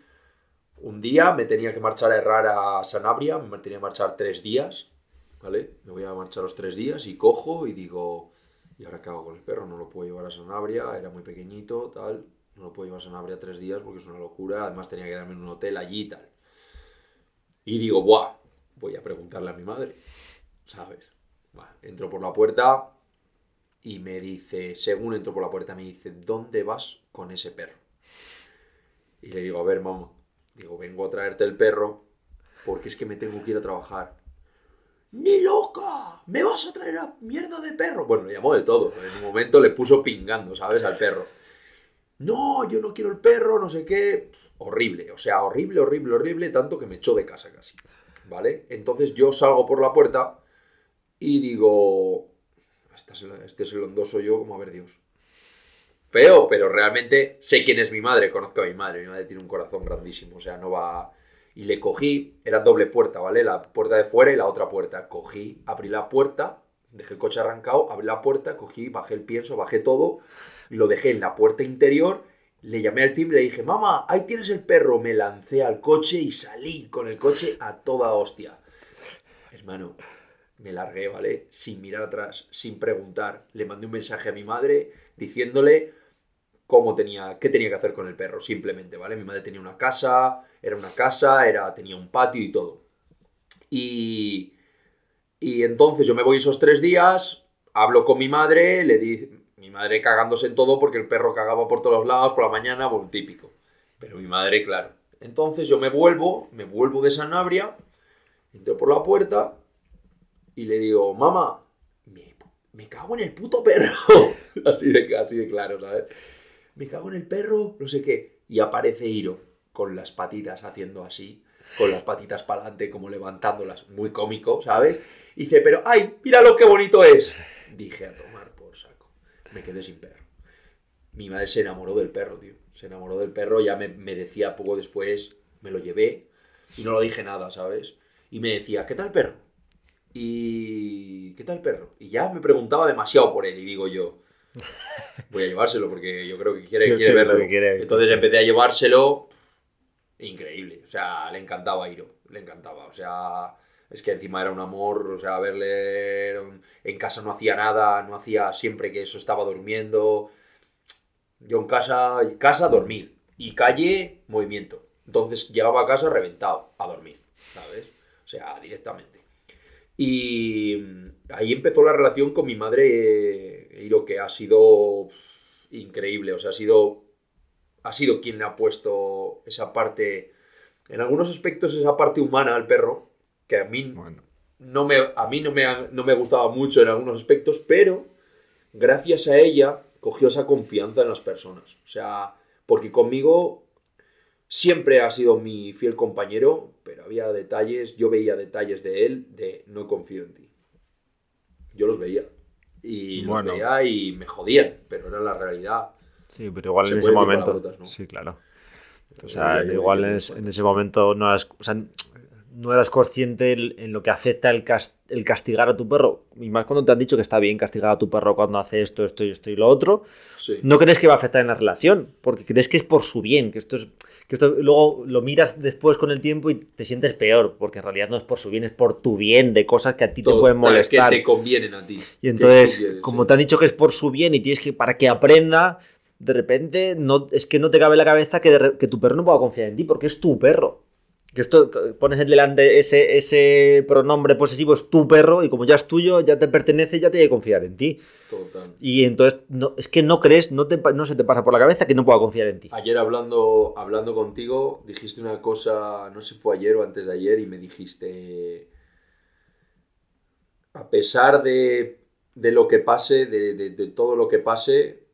B: un día me tenía que marchar a errar a Sanabria, me tenía que marchar tres días, ¿vale? Me voy a marchar los tres días y cojo y digo, ¿y ahora qué hago con el perro? No lo puedo llevar a Sanabria, era muy pequeñito, tal, no lo puedo llevar a Sanabria tres días porque es una locura, además tenía que darme en un hotel allí y tal. Y digo, ¡buah! Voy a preguntarle a mi madre, ¿sabes? Entro por la puerta y me dice, según entro por la puerta, me dice, ¿dónde vas con ese perro? Y le digo, a ver, mamá, digo, vengo a traerte el perro porque es que me tengo que ir a trabajar. ¡Ni loca! ¿Me vas a traer a mierda de perro? Bueno, le llamó de todo. En un momento le puso pingando, ¿sabes? Al perro. No, yo no quiero el perro, no sé qué. Horrible, o sea, horrible, horrible, horrible, tanto que me echó de casa casi. ¿Vale? Entonces yo salgo por la puerta y digo, este es el, hondoso yo, como a ver Dios. Feo, pero realmente sé quién es mi madre, conozco a mi madre. Mi madre tiene un corazón grandísimo, o sea, no va... Y le cogí, era doble puerta, ¿vale? La puerta de fuera y la otra puerta. Cogí, abrí la puerta, dejé el coche arrancado, abrí la puerta, cogí, bajé el pienso, bajé todo, lo dejé en la puerta interior, le llamé al timbre le dije, mamá, ahí tienes el perro. Me lancé al coche y salí con el coche a toda hostia. Hermano, me largué, ¿vale? Sin mirar atrás, sin preguntar. Le mandé un mensaje a mi madre diciéndole cómo tenía, qué tenía que hacer con el perro, simplemente, ¿vale? Mi madre tenía una casa, era una casa, era, tenía un patio y todo. Y, y entonces yo me voy esos tres días, hablo con mi madre, le di, mi madre cagándose en todo porque el perro cagaba por todos lados por la mañana, bueno, típico. Pero mi madre, claro. Entonces yo me vuelvo, me vuelvo de Sanabria, entro por la puerta y le digo, mamá, me, cago en el puto perro. [laughs] así, de, de claro, ¿sabes? Me cago en el perro, no sé qué. Y aparece Iro con las patitas haciendo así, con las patitas para adelante, como levantándolas, muy cómico, ¿sabes? Y dice, pero ¡ay! ¡Mira lo que bonito es! Dije a tomar por saco. Me quedé sin perro. Mi madre se enamoró del perro, tío. Se enamoró del perro, ya me, me decía poco después, me lo llevé y no lo dije nada, ¿sabes? Y me decía, ¿qué tal perro? Y ¿qué tal perro? Y ya me preguntaba demasiado por él y digo yo, voy a llevárselo porque yo creo que quiere, quiere verlo. Entonces empecé a llevárselo, increíble, o sea, le encantaba a Iro, le encantaba, o sea, es que encima era un amor, o sea, verle en casa no hacía nada, no hacía siempre que eso estaba durmiendo. Yo en casa, casa dormir y calle movimiento. Entonces llegaba a casa reventado a dormir, ¿sabes? O sea, directamente. Y ahí empezó la relación con mi madre y lo que ha sido increíble, o sea, ha sido ha sido quien le ha puesto esa parte en algunos aspectos esa parte humana al perro que a mí, no, me, a mí no, me, no me gustaba mucho en algunos aspectos, pero gracias a ella cogió esa confianza en las personas. O sea, porque conmigo siempre ha sido mi fiel compañero, pero había detalles, yo veía detalles de él de no confío en ti. Yo los veía. Y los veía y me jodían, pero era la realidad.
A: Sí, pero igual en ese momento. Sí, claro. O sea, igual en, ese momento no has, no eras consciente en lo que afecta el, el, castigar a tu perro, y más cuando te han dicho que está bien castigar a tu perro cuando hace esto, esto y esto y lo otro, no crees que va a afectar en la relación, porque crees que es por su bien, que esto es que esto luego lo miras después con el tiempo y te sientes peor, porque en realidad no es por su bien, es por tu bien, de cosas que a ti te pueden molestar.
B: Que te convienen a ti.
A: Y entonces, como te han dicho que es por su bien y tienes que, para que aprenda, de repente no, es que no te cabe en la cabeza que, que tu perro no pueda confiar en ti, porque es tu perro. Que esto pones en delante ese, ese pronombre posesivo es tu perro y como ya es tuyo, ya te pertenece, ya te hay que confiar en ti. Total. Y entonces no, es que no crees, no, te, no se te pasa por la cabeza que no pueda confiar en ti.
B: Ayer hablando, hablando contigo, dijiste una cosa, no sé si fue ayer o antes de ayer, y me dijiste, a pesar de, de lo que pase, de, de, todo lo que pase,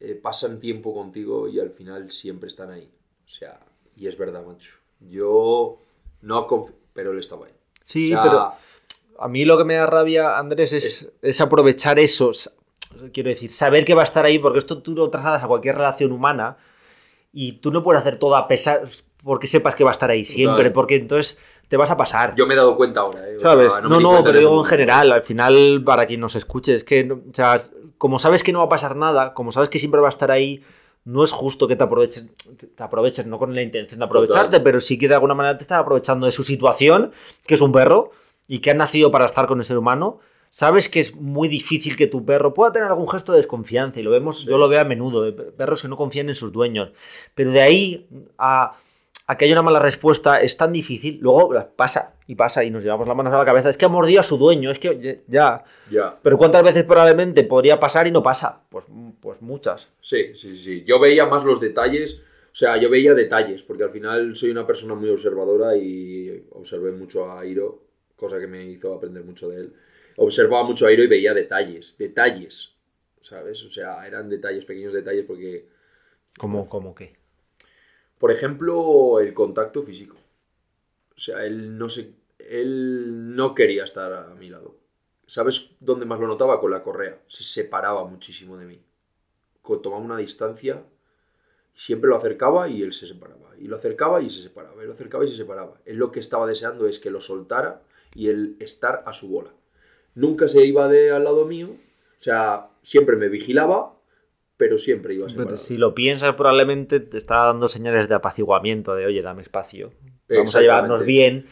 B: eh, pasan tiempo contigo y al final siempre están ahí. O sea, y es verdad, macho. Yo no confío, pero él estaba ahí.
A: Sí, pero a mí lo que me da rabia, Andrés, es, aprovechar eso. Quiero decir, saber que va a estar ahí, porque esto tú lo trasladas a cualquier relación humana y tú no puedes hacer todo a pesar porque sepas que va a estar ahí siempre, porque entonces te vas a pasar.
B: Yo me he dado cuenta ahora. ¿eh?
A: ¿Sabes? no, no, pero digo en general, al final, para quien nos escuche, es que, o sea, como sabes que no va a pasar nada, como sabes que siempre va a estar ahí, no es justo que te aproveches, te aproveches, no con la intención de aprovecharte, pero sí que de alguna manera te estás aprovechando de su situación, que es un perro, y que ha nacido para estar con el ser humano. Sabes que es muy difícil que tu perro pueda tener algún gesto de desconfianza, y lo vemos, yo lo veo a menudo, de perros que no confían en sus dueños. Pero de ahí a a que haya una mala respuesta es tan difícil, luego pasa y pasa y nos llevamos las manos a la cabeza. Es que ha mordido a su dueño, es que ya.
B: ya.
A: Pero ¿cuántas veces probablemente podría pasar y no pasa? Pues, pues muchas.
B: Sí, sí, sí. Yo veía más los detalles, o sea, yo veía detalles, porque al final soy una persona muy observadora y observé mucho a Airo, cosa que me hizo aprender mucho de él. Observaba mucho a Airo y veía detalles, detalles, ¿sabes? O sea, eran detalles, pequeños detalles, porque...
A: ¿Cómo, cómo qué?
B: Por ejemplo, el contacto físico. O sea, él no, se, él no quería estar a mi lado. ¿Sabes dónde más lo notaba? Con la correa. Se separaba muchísimo de mí. Tomaba una distancia, siempre lo acercaba y él se separaba. Y lo acercaba y se separaba. Y lo acercaba y se separaba. Él lo que estaba deseando es que lo soltara y el estar a su bola. Nunca se iba de al lado mío. O sea, siempre me vigilaba, pero siempre iba a ser.
A: si lo piensas, probablemente te está dando señales de apaciguamiento, de oye, dame espacio, vamos a llevarnos bien.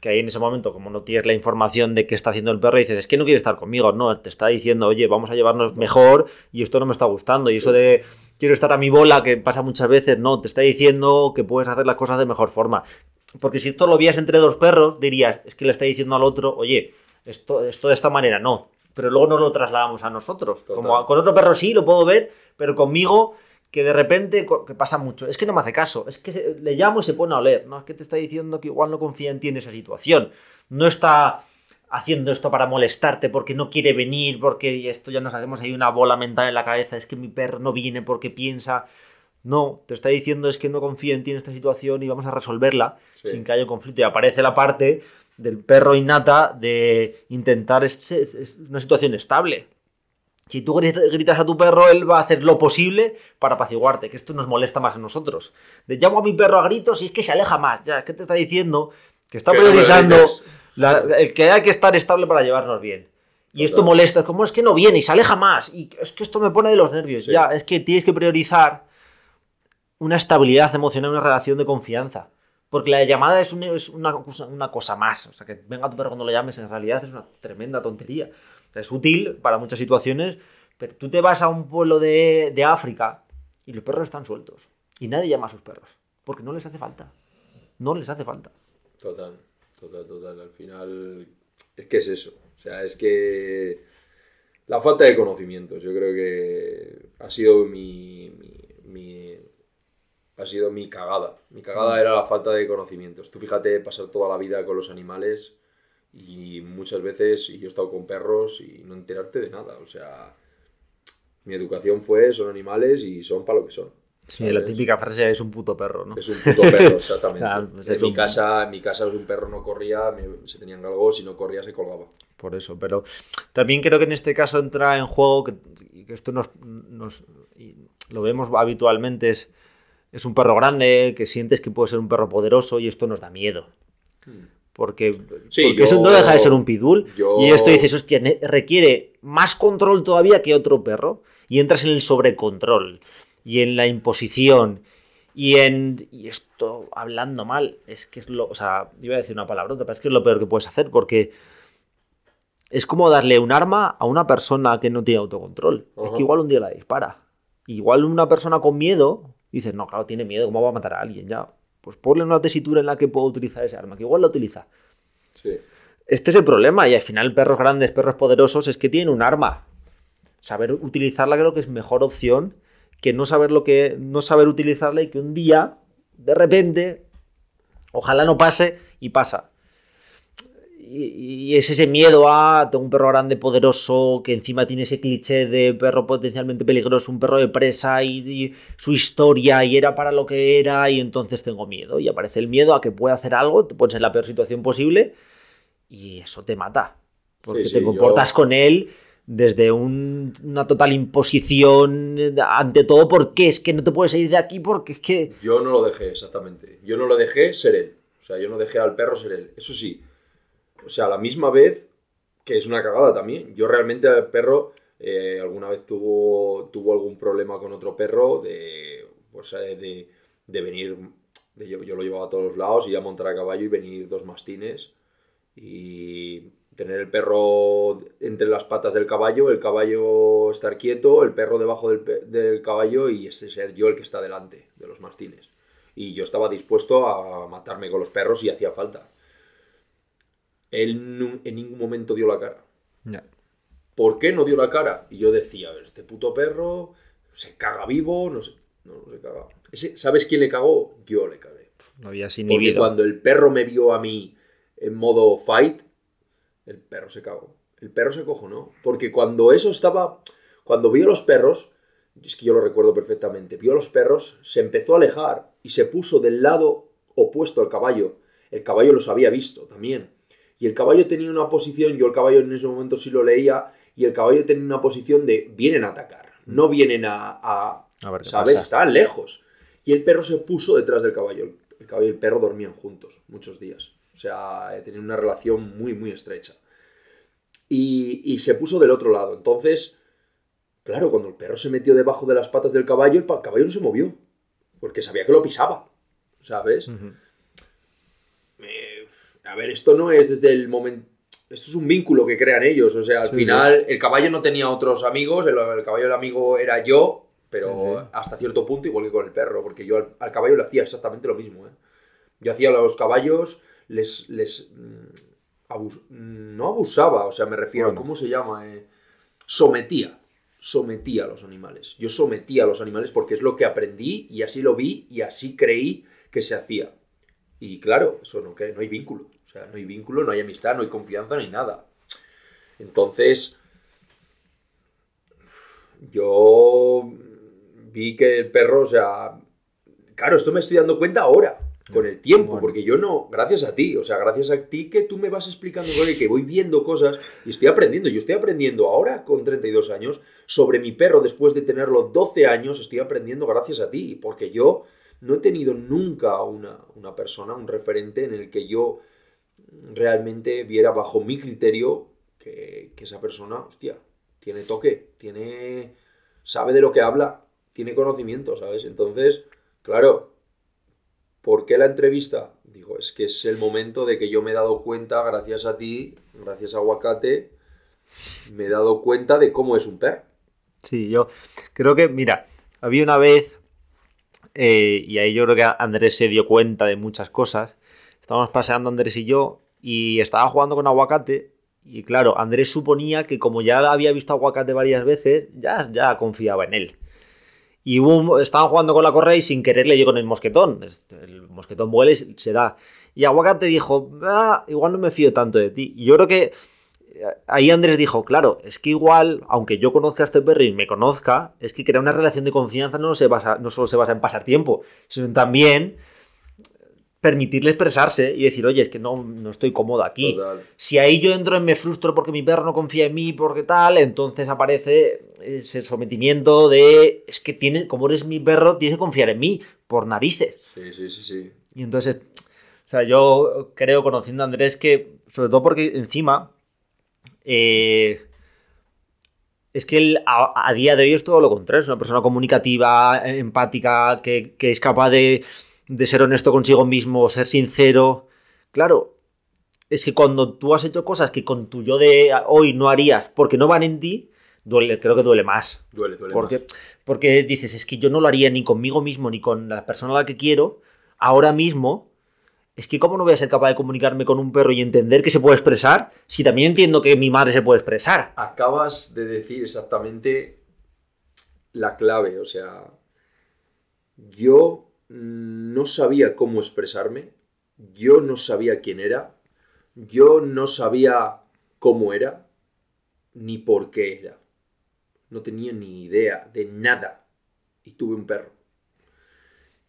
A: Que ahí en ese momento, como no tienes la información de qué está haciendo el perro, dices, es que no quiere estar conmigo. No, te está diciendo, oye, vamos a llevarnos mejor y esto no me está gustando. Y eso de quiero estar a mi bola, que pasa muchas veces, no, te está diciendo que puedes hacer las cosas de mejor forma. Porque si esto lo vías entre dos perros, dirías, es que le está diciendo al otro, oye, esto, esto de esta manera no pero luego nos lo trasladamos a nosotros. Como con otro perro sí, lo puedo ver, pero conmigo que de repente que pasa mucho. Es que no me hace caso. Es que le llamo y se pone a oler. No, es que te está diciendo que igual no confía en ti en esa situación. No está haciendo esto para molestarte porque no quiere venir, porque esto ya nos hacemos ahí una bola mental en la cabeza. Es que mi perro no viene porque piensa. No, te está diciendo es que no confía en ti en esta situación y vamos a resolverla sin que haya un conflicto. Y aparece la parte del perro innata de intentar es, una situación estable. Si tú gritas a tu perro, él va a hacer lo posible para apaciguarte, que esto nos molesta más a nosotros. De llamo a mi perro a gritos y es que se aleja más. Ya, es que te está diciendo que está priorizando el que hay que estar estable para llevarnos bien. Y esto molesta, como es que no viene y se aleja más. Y es que esto me pone de los nervios. Ya, es que tienes que priorizar una estabilidad emocional, una relación de confianza. Porque la llamada es, una, una, cosa más. O sea, que venga tu perro cuando lo llames, en realidad es una tremenda tontería. es útil para muchas situaciones, pero tú te vas a un pueblo de, de África y los perros están sueltos. Y nadie llama a sus perros. Porque no les hace falta. No les hace falta.
B: Total, total, total. Al final, es que es eso. O sea, es que la falta de conocimientos, yo creo que ha sido mi, mi, ha sido mi cagada. Mi cagada era la falta de conocimientos. Tú fíjate pasar toda la vida con los animales y muchas veces, y yo he estado con perros y no enterarte de nada. O sea, mi educación fue, son animales y son para lo que son.
A: Sí, la típica frase es un puto perro, ¿no?
B: Es un puto perro, [laughs] exactamente. Pues en, mi casa, en mi casa un perro no corría, se tenían galgos, si no corría se colgaba.
A: Por eso, pero también creo que en este caso entra en juego, que, esto nos, lo vemos habitualmente, es, es un perro grande, que sientes que puede ser un perro poderoso y esto nos da miedo. Hmm. Porque, eso no deja de ser un pitbull. Y esto dices, hostia, requiere más control todavía que otro perro. Y entras en el sobrecontrol y en la imposición y en. Y esto hablando mal, es que es lo. O sea, iba a decir una palabrota, pero es que es lo peor que puedes hacer porque. Es como darle un arma a una persona que no tiene autocontrol. Es que igual un día la dispara. Igual una persona con miedo, dices, no, claro, tiene miedo, ¿cómo va a matar a alguien? Ya, pues ponle una tesitura en la que pueda utilizar ese arma, que igual la utiliza. Sí. Este es el problema, y al final perros grandes, perros poderosos, es que tienen un arma. Saber utilizarla creo que es mejor opción que no saber lo que. no saber utilizarla y que un día, de repente, ojalá no pase y pasa. Y, es ese miedo a tengo un perro grande, poderoso, que encima tiene ese cliché de perro potencialmente peligroso, un perro de presa y, su historia y era para lo que era y entonces tengo miedo. Y aparece el miedo a que pueda hacer algo, te pones en la peor situación posible y eso te mata. Porque te comportas con él desde una total imposición ante todo, porque es que no te puedes ir de aquí porque es que...
B: Yo no lo dejé, exactamente. Yo no lo dejé ser él. O sea, yo no dejé al perro ser él. Eso sí, o sea, a la misma vez, que es una cagada también, yo realmente al perro eh, alguna vez tuvo, tuvo algún problema con otro perro de, pues, eh, de, venir, yo, yo, lo llevaba a todos los lados, y a montar a caballo y venir dos mastines y tener el perro entre las patas del caballo, el caballo estar quieto, el perro debajo del, caballo y ese ser yo el que está delante de los mastines. Y yo estaba dispuesto a matarme con los perros si hacía falta. Él en ningún momento dio la cara. ¿Por qué no dio la cara? Y yo decía, a ver, este puto perro se caga vivo, no sé. No, no se caga. ¿Sabes quién le cagó? Yo le cagué.
A: No había sin
B: Porque cuando el perro me vio a mí en modo fight, el perro se cagó. El perro se cojonó. Porque cuando eso estaba. Cuando vio los perros. Es que yo lo recuerdo perfectamente. Vio los perros, se empezó a alejar y se puso del lado opuesto al caballo. El caballo los había visto también. Y el caballo tenía una posición, yo el caballo en ese momento sí lo leía, y el caballo tenía una posición de vienen a atacar, no vienen a, a, ver ¿sabes? Estaban lejos. Y el perro se puso detrás del caballo. El caballo y el perro dormían juntos muchos días. O sea, eh, tenían una relación muy, muy estrecha. Y, se puso del otro lado. Entonces, claro, cuando el perro se metió debajo de las patas del caballo, el caballo no se movió. Porque sabía que lo pisaba. ¿Sabes? A ver, esto no es desde el momento. Esto es un vínculo que crean ellos. O sea, al final, el caballo no tenía otros amigos. El, caballo del amigo era yo. Pero hasta cierto punto, igual que con el perro. Porque yo al, caballo le hacía exactamente lo mismo. ¿eh? Yo hacía a los caballos les, les mm, no abusaba, o sea, me refiero, ¿cómo se llama? Eh, sometía, sometía a los animales. Yo sometía a los animales porque es lo que aprendí y así lo vi y así creí que se hacía. Y claro, eso no, que no hay vínculo. O sea, no hay vínculo, no hay amistad, no hay confianza, ni nada. Entonces, yo vi que el perro, o sea, claro, esto me estoy dando cuenta ahora con el tiempo, porque yo no, gracias a ti, o sea, gracias a ti que tú me vas explicando que voy viendo cosas y estoy aprendiendo. Yo estoy aprendiendo ahora con 32 años sobre mi perro después de tenerlo 12 años, estoy aprendiendo gracias a ti, porque yo no he tenido nunca una, una persona, un referente en el que yo realmente viera bajo mi criterio que, que esa persona, hostia, tiene toque, tiene, sabe de lo que habla, tiene conocimiento, ¿sabes? Entonces, claro, ¿por qué la entrevista? Digo, es que es el momento de que yo me he dado cuenta, gracias a ti, gracias a Aguacate, me he dado cuenta de cómo es un perro.
A: Sí, yo creo que, mira, había una vez, eh, y ahí yo creo que Andrés se dio cuenta de muchas cosas. Estábamos paseando Andrés y yo, y estaba jugando con aguacate. Y claro, Andrés suponía que como ya había visto aguacate varias veces, ya, ya confiaba en él. Y hubo estaban jugando con la correa y sin querer le dio con el mosquetón. El mosquetón vuela y se da. Y Aguacate dijo, ah, igual no me fío tanto de ti. Y yo creo que eh, ahí Andrés dijo, claro, es que igual, aunque yo conozca a este perro y me conozca, es que crear una relación de confianza no, se basa, no solo se basa en pasar tiempo, sino también permitirle expresarse y decir, oye, es que no, no estoy cómodo aquí. Si ahí yo entro en me frustro porque mi perro no confía en mí, porque tal, entonces aparece ese sometimiento de, es que tiene, como eres mi perro, tienes que confiar en mí, por narices.
B: Sí, sí, sí, sí.
A: Y entonces, o sea, yo creo, conociendo a Andrés, que, sobre todo porque encima, eh, es que él a, día de hoy es todo lo contrario, es una persona comunicativa, empática, que, que es capaz de de ser honesto consigo mismo, ser sincero. Claro, es que cuando tú has hecho cosas que con tu yo de hoy no harías porque no van en ti, duele, creo que duele más.
B: Duele, duele
A: porque,
B: más.
A: Porque dices, es que yo no lo haría ni conmigo mismo ni con la persona a la que quiero, ahora mismo. Es que cómo no voy a ser capaz de comunicarme con un perro y entender que se puede expresar si también entiendo que mi madre se puede expresar.
B: Acabas de decir exactamente la clave, o sea, yo no sabía cómo expresarme, yo no sabía quién era, yo no sabía cómo era, ni por qué era. No tenía ni idea de nada. Y tuve un perro.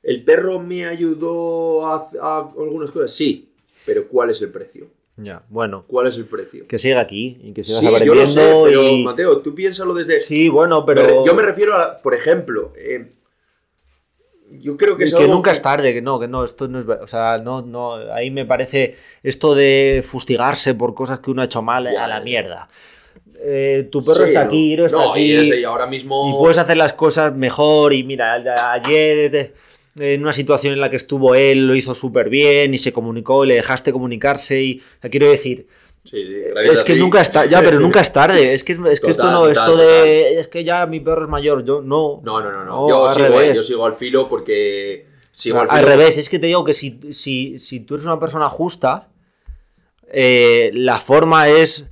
B: ¿El perro me ayudó a, algunas cosas? Sí, pero ¿cuál es el precio?
A: Ya, bueno.
B: ¿Cuál es el precio?
A: Que siga aquí y que siga
B: sí, yo lo sé, pero Mateo, tú piénsalo desde...
A: Sí, bueno, pero...
B: Yo me refiero a, por ejemplo, eh, yo creo que
A: es que nunca es tarde, que no, que no, esto no es, o sea, no, no, ahí me parece esto de fustigarse por cosas que uno ha hecho mal a la mierda. Eh, tu perro está aquí, Iro está aquí.
B: Y, ahora mismo.
A: Y puedes hacer las cosas mejor. Y mira, ayer en una situación en la que estuvo él lo hizo súper bien y se comunicó y le dejaste comunicarse. Y quiero decir, es que nunca está, ya, pero nunca es tarde. Es que, es que esto no, esto de, es que ya mi perro es mayor, yo no.
B: No, no, no, no. yo, sigo, yo, sigo, al filo porque sigo
A: al, al, revés, es que te digo que si, si, si tú eres una persona justa, eh, la forma es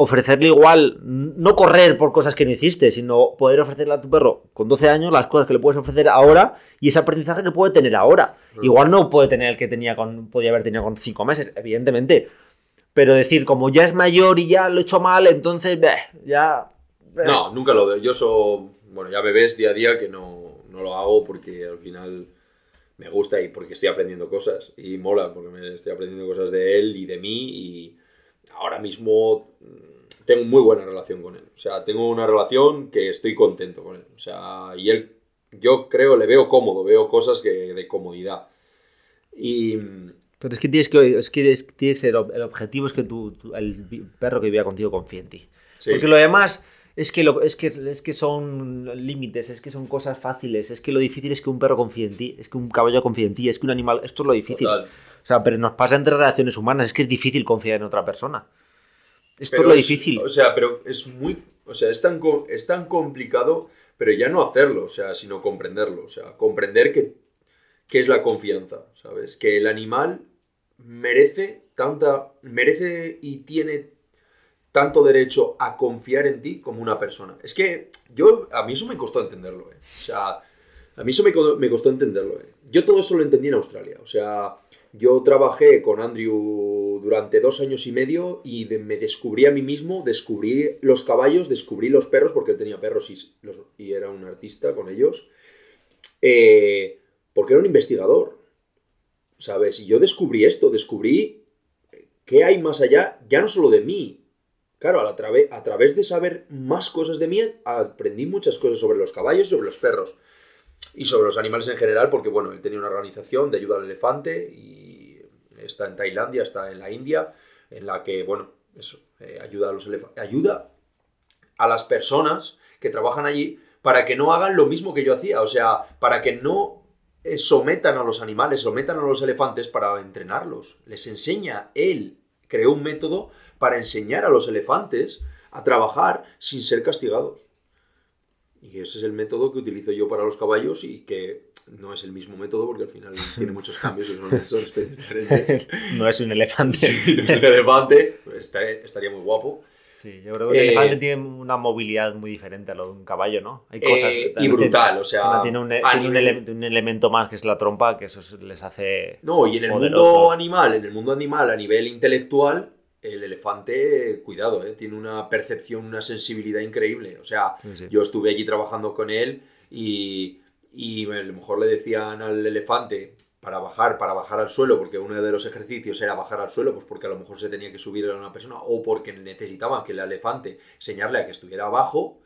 A: ofrecerle igual, no correr por cosas que no hiciste, sino poder ofrecerle a tu perro con 12 años las cosas que le puedes ofrecer ahora y ese aprendizaje que puede tener ahora. Igual no puede tener el que tenía con, podía haber tenido con 5 meses, evidentemente pero decir, como ya es mayor y ya lo he hecho mal, entonces, ya...
B: No, nunca lo doy. Yo soy, bueno, ya bebés día a día que no, no lo hago porque al final me gusta y porque estoy aprendiendo cosas y mola porque me estoy aprendiendo cosas de él y de mí y ahora mismo mm, tengo muy buena relación con él. O sea, tengo una relación que estoy contento con él. O sea, y él, yo creo, le veo cómodo, veo cosas que, de comodidad. Y,
A: pero es que tienes que, es que, que ser, el objetivo es que tu, el perro que vivía contigo confíe en ti. Porque lo demás es que, lo, es, que, es que son límites, es que son cosas fáciles, es que lo difícil es que un perro confíe en ti, es que un caballo confíe en ti, es que un animal, esto es lo difícil. O sea, pero nos pasa entre relaciones humanas, es que es difícil confiar en otra persona. Esto es lo difícil.
B: O sea, pero es muy, o sea, es tan, es tan complicado, pero ya no hacerlo, o sea, sino comprenderlo, o sea, comprender que, que es la confianza, ¿sabes? Que el animal merece tanta, merece y tiene tanto derecho a confiar en ti como una persona. Es que yo, a mí eso me costó entenderlo, ¿eh? O sea, a mí eso me, costó entenderlo, ¿eh? Yo todo eso lo entendí en Australia, o sea, yo trabajé con Andrew durante dos años y medio y me descubrí a mí mismo, descubrí los caballos, descubrí los perros, porque él tenía perros y, era un artista con ellos, eh, porque era un investigador. ¿Sabes? Y yo descubrí esto, descubrí qué hay más allá, ya no solo de mí. Claro, a, través, a través de saber más cosas de mí, aprendí muchas cosas sobre los caballos, sobre los perros y sobre los animales en general, porque bueno, él tenía una organización de ayuda al elefante y está en Tailandia, está en la India, en la que, bueno, eso, eh, ayuda a los ayuda a las personas que trabajan allí para que no hagan lo mismo que yo hacía, o sea, para que no eh, sometan a los animales, sometan a los elefantes para entrenarlos. Les enseña, él creó un método para enseñar a los elefantes a trabajar sin ser castigados. Y ese es el método que utilizo yo para los caballos y que no es el mismo método porque al final [laughs] tiene muchos cambios y son, son especies diferentes.
A: no es un elefante.
B: Sí, no es un elefante, pues estaría, estaría muy guapo.
A: Sí, yo creo que el
B: Eh,
A: elefante tiene una movilidad muy diferente a lo de un caballo, ¿no? Hay
B: Eh,
A: cosas.
B: y
A: también
B: brutal, o sea,
A: Tiene, un,
B: a
A: tiene un
B: nivel-
A: ele- un elemento más que es la trompa, que eso es- les hace.
B: No, y en el mundo animal, en el mundo animal a nivel intelectual, el elefante, cuidado, ¿eh? tiene una percepción, una sensibilidad increíble. O sea,
A: Sí, sí.
B: yo estuve allí trabajando con él y, y a lo mejor le decían al elefante para bajar, para bajar al suelo, porque uno de los ejercicios era bajar al suelo, pues porque a lo mejor se tenía que subir a una persona o porque necesitaban que el elefante enseñarle a que estuviera abajo.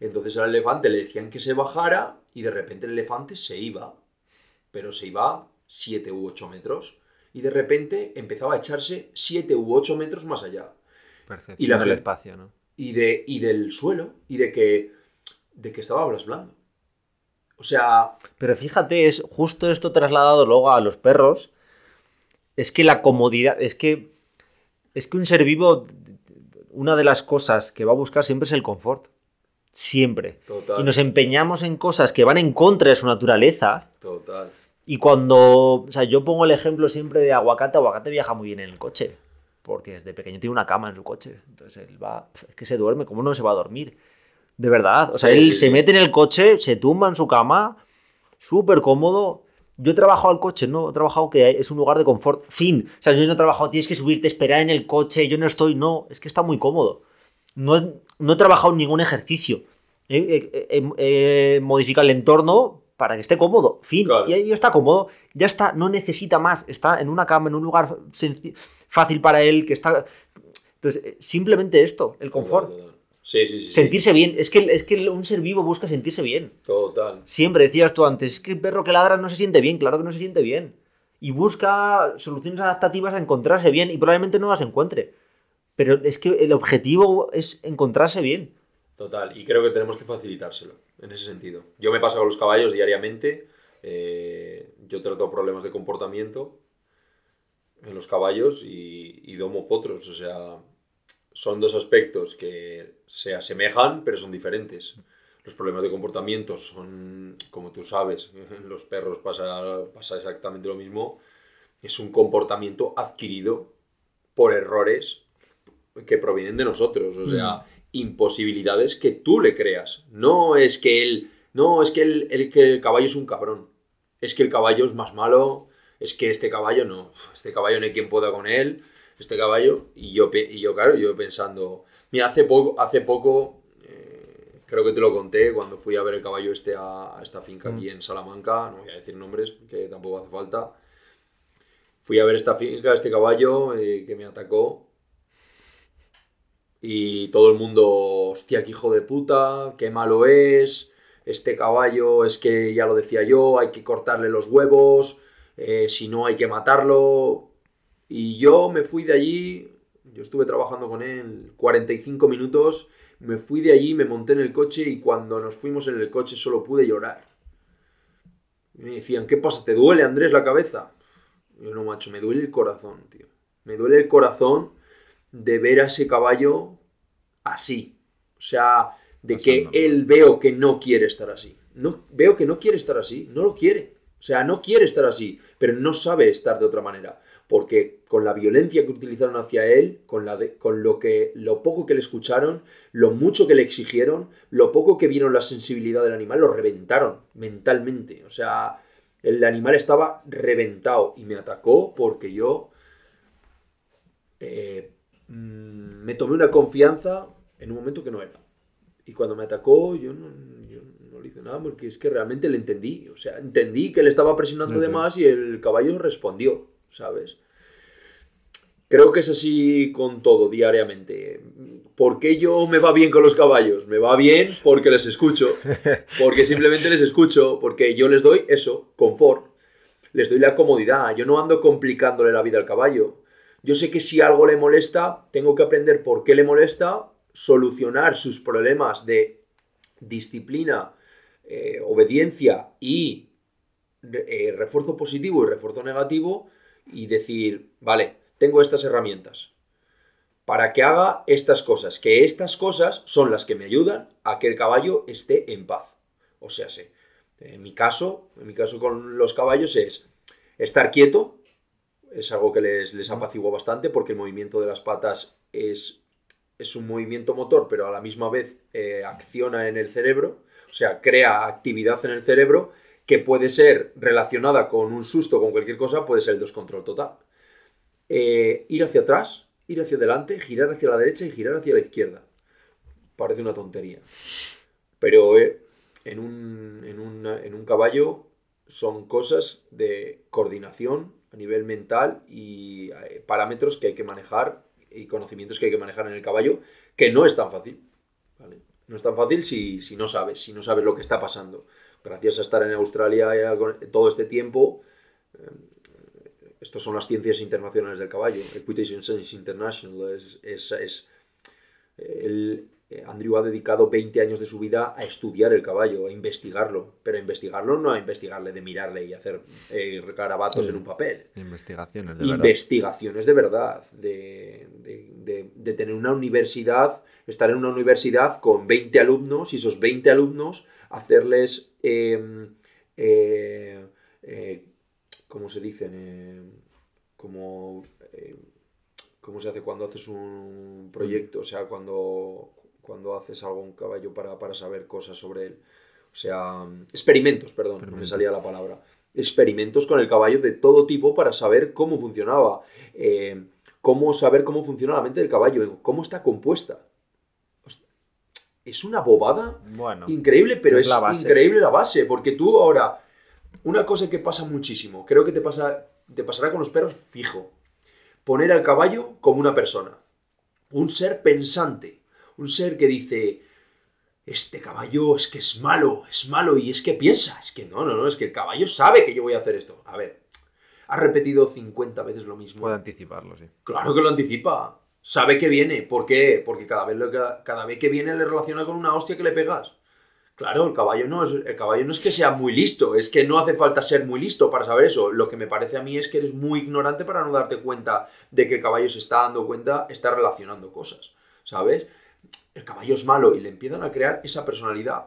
B: Entonces al elefante le decían que se bajara y de repente el elefante se iba, pero se iba 7 u 8 metros y de repente empezaba a echarse 7 u 8 metros más allá
A: Percepción
B: y la
A: del espacio, ¿no?
B: y, de, y del suelo y de que, de que estaba blasblando. O sea,
A: Pero fíjate, es justo esto trasladado luego a los perros. Es que la comodidad, es que es que un ser vivo, una de las cosas que va a buscar siempre es el confort. Siempre.
B: total.
A: Y nos empeñamos en cosas que van en contra de su naturaleza.
B: Total.
A: Y cuando, o sea, yo pongo el ejemplo siempre de aguacate, aguacate viaja muy bien en el coche. Porque desde pequeño tiene una cama en su coche. Entonces él va, es que se duerme, ¿cómo no se va a dormir? De verdad. O sea,
B: Sí,
A: él
B: sí,
A: se
B: sí.
A: mete en el coche, se tumba en su cama, súper cómodo. Yo he trabajado al coche, no he trabajado que es un lugar de confort. Fin. O sea, yo no he trabajado, tienes que subirte, esperar en el coche, yo no estoy, no, es que está muy cómodo. No he, no he trabajado en ningún ejercicio. He, he- he- he modificado el entorno para que esté cómodo. Fin.
B: Claro.
A: Y ahí está cómodo. Ya está, no necesita más. Está en una cama, en un lugar fácil para él, que está. Entonces, eh, simplemente esto, el confort.
B: Sí, sí, sí.
A: Sentirse bien. Es que, es que un ser vivo busca sentirse bien.
B: Total.
A: Siempre decías tú antes, es que el perro que ladra no se siente bien, claro que no se siente bien. Y busca soluciones adaptativas a encontrarse bien y probablemente no las encuentre. Pero es que el objetivo es encontrarse bien.
B: Total, y creo que tenemos que facilitárselo en ese sentido. Yo me paso con los caballos diariamente, eh, yo trato problemas de comportamiento en los caballos y, y domo potros, o sea, son dos aspectos que se asemejan pero son diferentes. Los problemas de comportamiento son, como tú sabes, en [laughs] los perros pasa, pasa exactamente lo mismo, es un comportamiento adquirido por errores que provienen de nosotros, o sea, imposibilidades que tú le creas. No es que él, no es que el, el- que el caballo es un cabrón, es que el caballo es más malo, es que este caballo no, este caballo no hay quien pueda con él, este caballo, y yo, y yo claro, yo pensando, mira, hace poco, hace poco, eh, creo que te lo conté, cuando fui a ver el caballo este a, a esta finca aquí en Salamanca, no voy a decir nombres, que tampoco hace falta, fui a ver esta finca, este caballo eh, que me atacó, y todo el mundo, hostia, qué hijo de puta, qué malo es, este caballo es que ya lo decía yo, hay que cortarle los huevos, eh, si no hay que matarlo. Y yo me fui de allí, yo estuve trabajando con él 45 minutos, me fui de allí, me monté en el coche y cuando nos fuimos en el coche solo pude llorar. Y me decían, ¿qué pasa? ¿Te duele, Andrés, la cabeza? Yo no, macho, me duele el corazón, tío. Me duele el corazón de ver a ese caballo así. O sea, de que él veo que no quiere estar así. No, veo que no quiere estar así, no lo quiere. O sea, no quiere estar así, pero no sabe estar de otra manera. Porque con la violencia que utilizaron hacia él, con, la de- con lo, que, lo poco que le escucharon, lo mucho que le exigieron, lo poco que vieron la sensibilidad del animal, lo reventaron mentalmente. O sea, el animal estaba reventado y me atacó porque yo eh, mm, me tomé una confianza en un momento que no era. Y cuando me atacó, yo no, yo no le hice nada porque es que realmente le entendí. O sea, entendí que le estaba presionando
A: Sí,
B: de más y el caballo respondió, ¿sabes? Creo que es así con todo, diariamente. ¿Por qué yo me va bien con los caballos? Me va bien porque les escucho. Porque simplemente les escucho. Porque yo les doy eso, confort. Les doy la comodidad. Yo no ando complicándole la vida al caballo. Yo sé que si algo le molesta, tengo que aprender por qué le molesta, solucionar sus problemas de disciplina, eh, obediencia y eh, refuerzo positivo y refuerzo negativo y decir, vale, tengo estas herramientas para que haga estas cosas, que estas cosas son las que me ayudan a que el caballo esté en paz. O sea, sé, en mi caso, en mi caso con los caballos es estar quieto, es algo que les, les bastante porque el movimiento de las patas es, es un movimiento motor, pero a la misma vez eh, acciona en el cerebro, o sea, crea actividad en el cerebro que puede ser relacionada con un susto, con cualquier cosa, puede ser el descontrol total. Eh, ir hacia atrás, ir hacia adelante, girar hacia la derecha y girar hacia la izquierda. Parece una tontería. Pero eh, en, un, en, un caballo son cosas de coordinación a nivel mental y eh, parámetros que hay que manejar y conocimientos que hay que manejar en el caballo, que no es tan fácil. No es tan fácil si, si, no sabes, si no sabes lo que está pasando. Gracias a estar en Australia todo este tiempo, estas son las ciencias internacionales del caballo. Equitation Science International es, es, el, eh, Andrew ha dedicado 20 años de su vida a estudiar el caballo, a investigarlo, pero a investigarlo no a investigarle de mirarle y hacer eh, garabatos en un papel.
A: Investigaciones de
B: verdad. Investigaciones de verdad, de, de, de, tener una universidad, estar en una universidad con 20 alumnos y esos 20 alumnos hacerles em, eh, ¿cómo se dicen? Eh, como, eh, ¿Cómo se hace cuando haces un proyecto? O sea, cuando, cuando haces algo un caballo para, para saber cosas sobre él. O sea, experimentos, perdón, no me salía la palabra. Experimentos con el caballo de todo tipo para saber cómo funcionaba. Eh, cómo saber cómo funciona la mente del caballo, cómo está compuesta. Es una bobada bueno, increíble, pero es, increíble la base, porque tú ahora una cosa que pasa muchísimo, creo que te, pasa, te pasará con los perros fijo. Poner al caballo como una persona. Un ser pensante. Un ser que dice, este caballo es que es malo, es malo y es que piensa. Es que no, no, no, es que el caballo sabe que yo voy a hacer esto. A ver, ha repetido 50 veces lo mismo.
A: Puede anticiparlo, sí.
B: Claro que lo anticipa. Sabe que viene. ¿Por qué? Porque cada vez, cada vez que viene le relaciona con una hostia que le pegas. Claro, el caballo, no es, el caballo no es que sea muy listo, es que no hace falta ser muy listo para saber eso. Lo que me parece a mí es que eres muy ignorante para no darte cuenta de que el caballo se está dando cuenta, está relacionando cosas, ¿sabes? El caballo es malo y le empiezan a crear esa personalidad.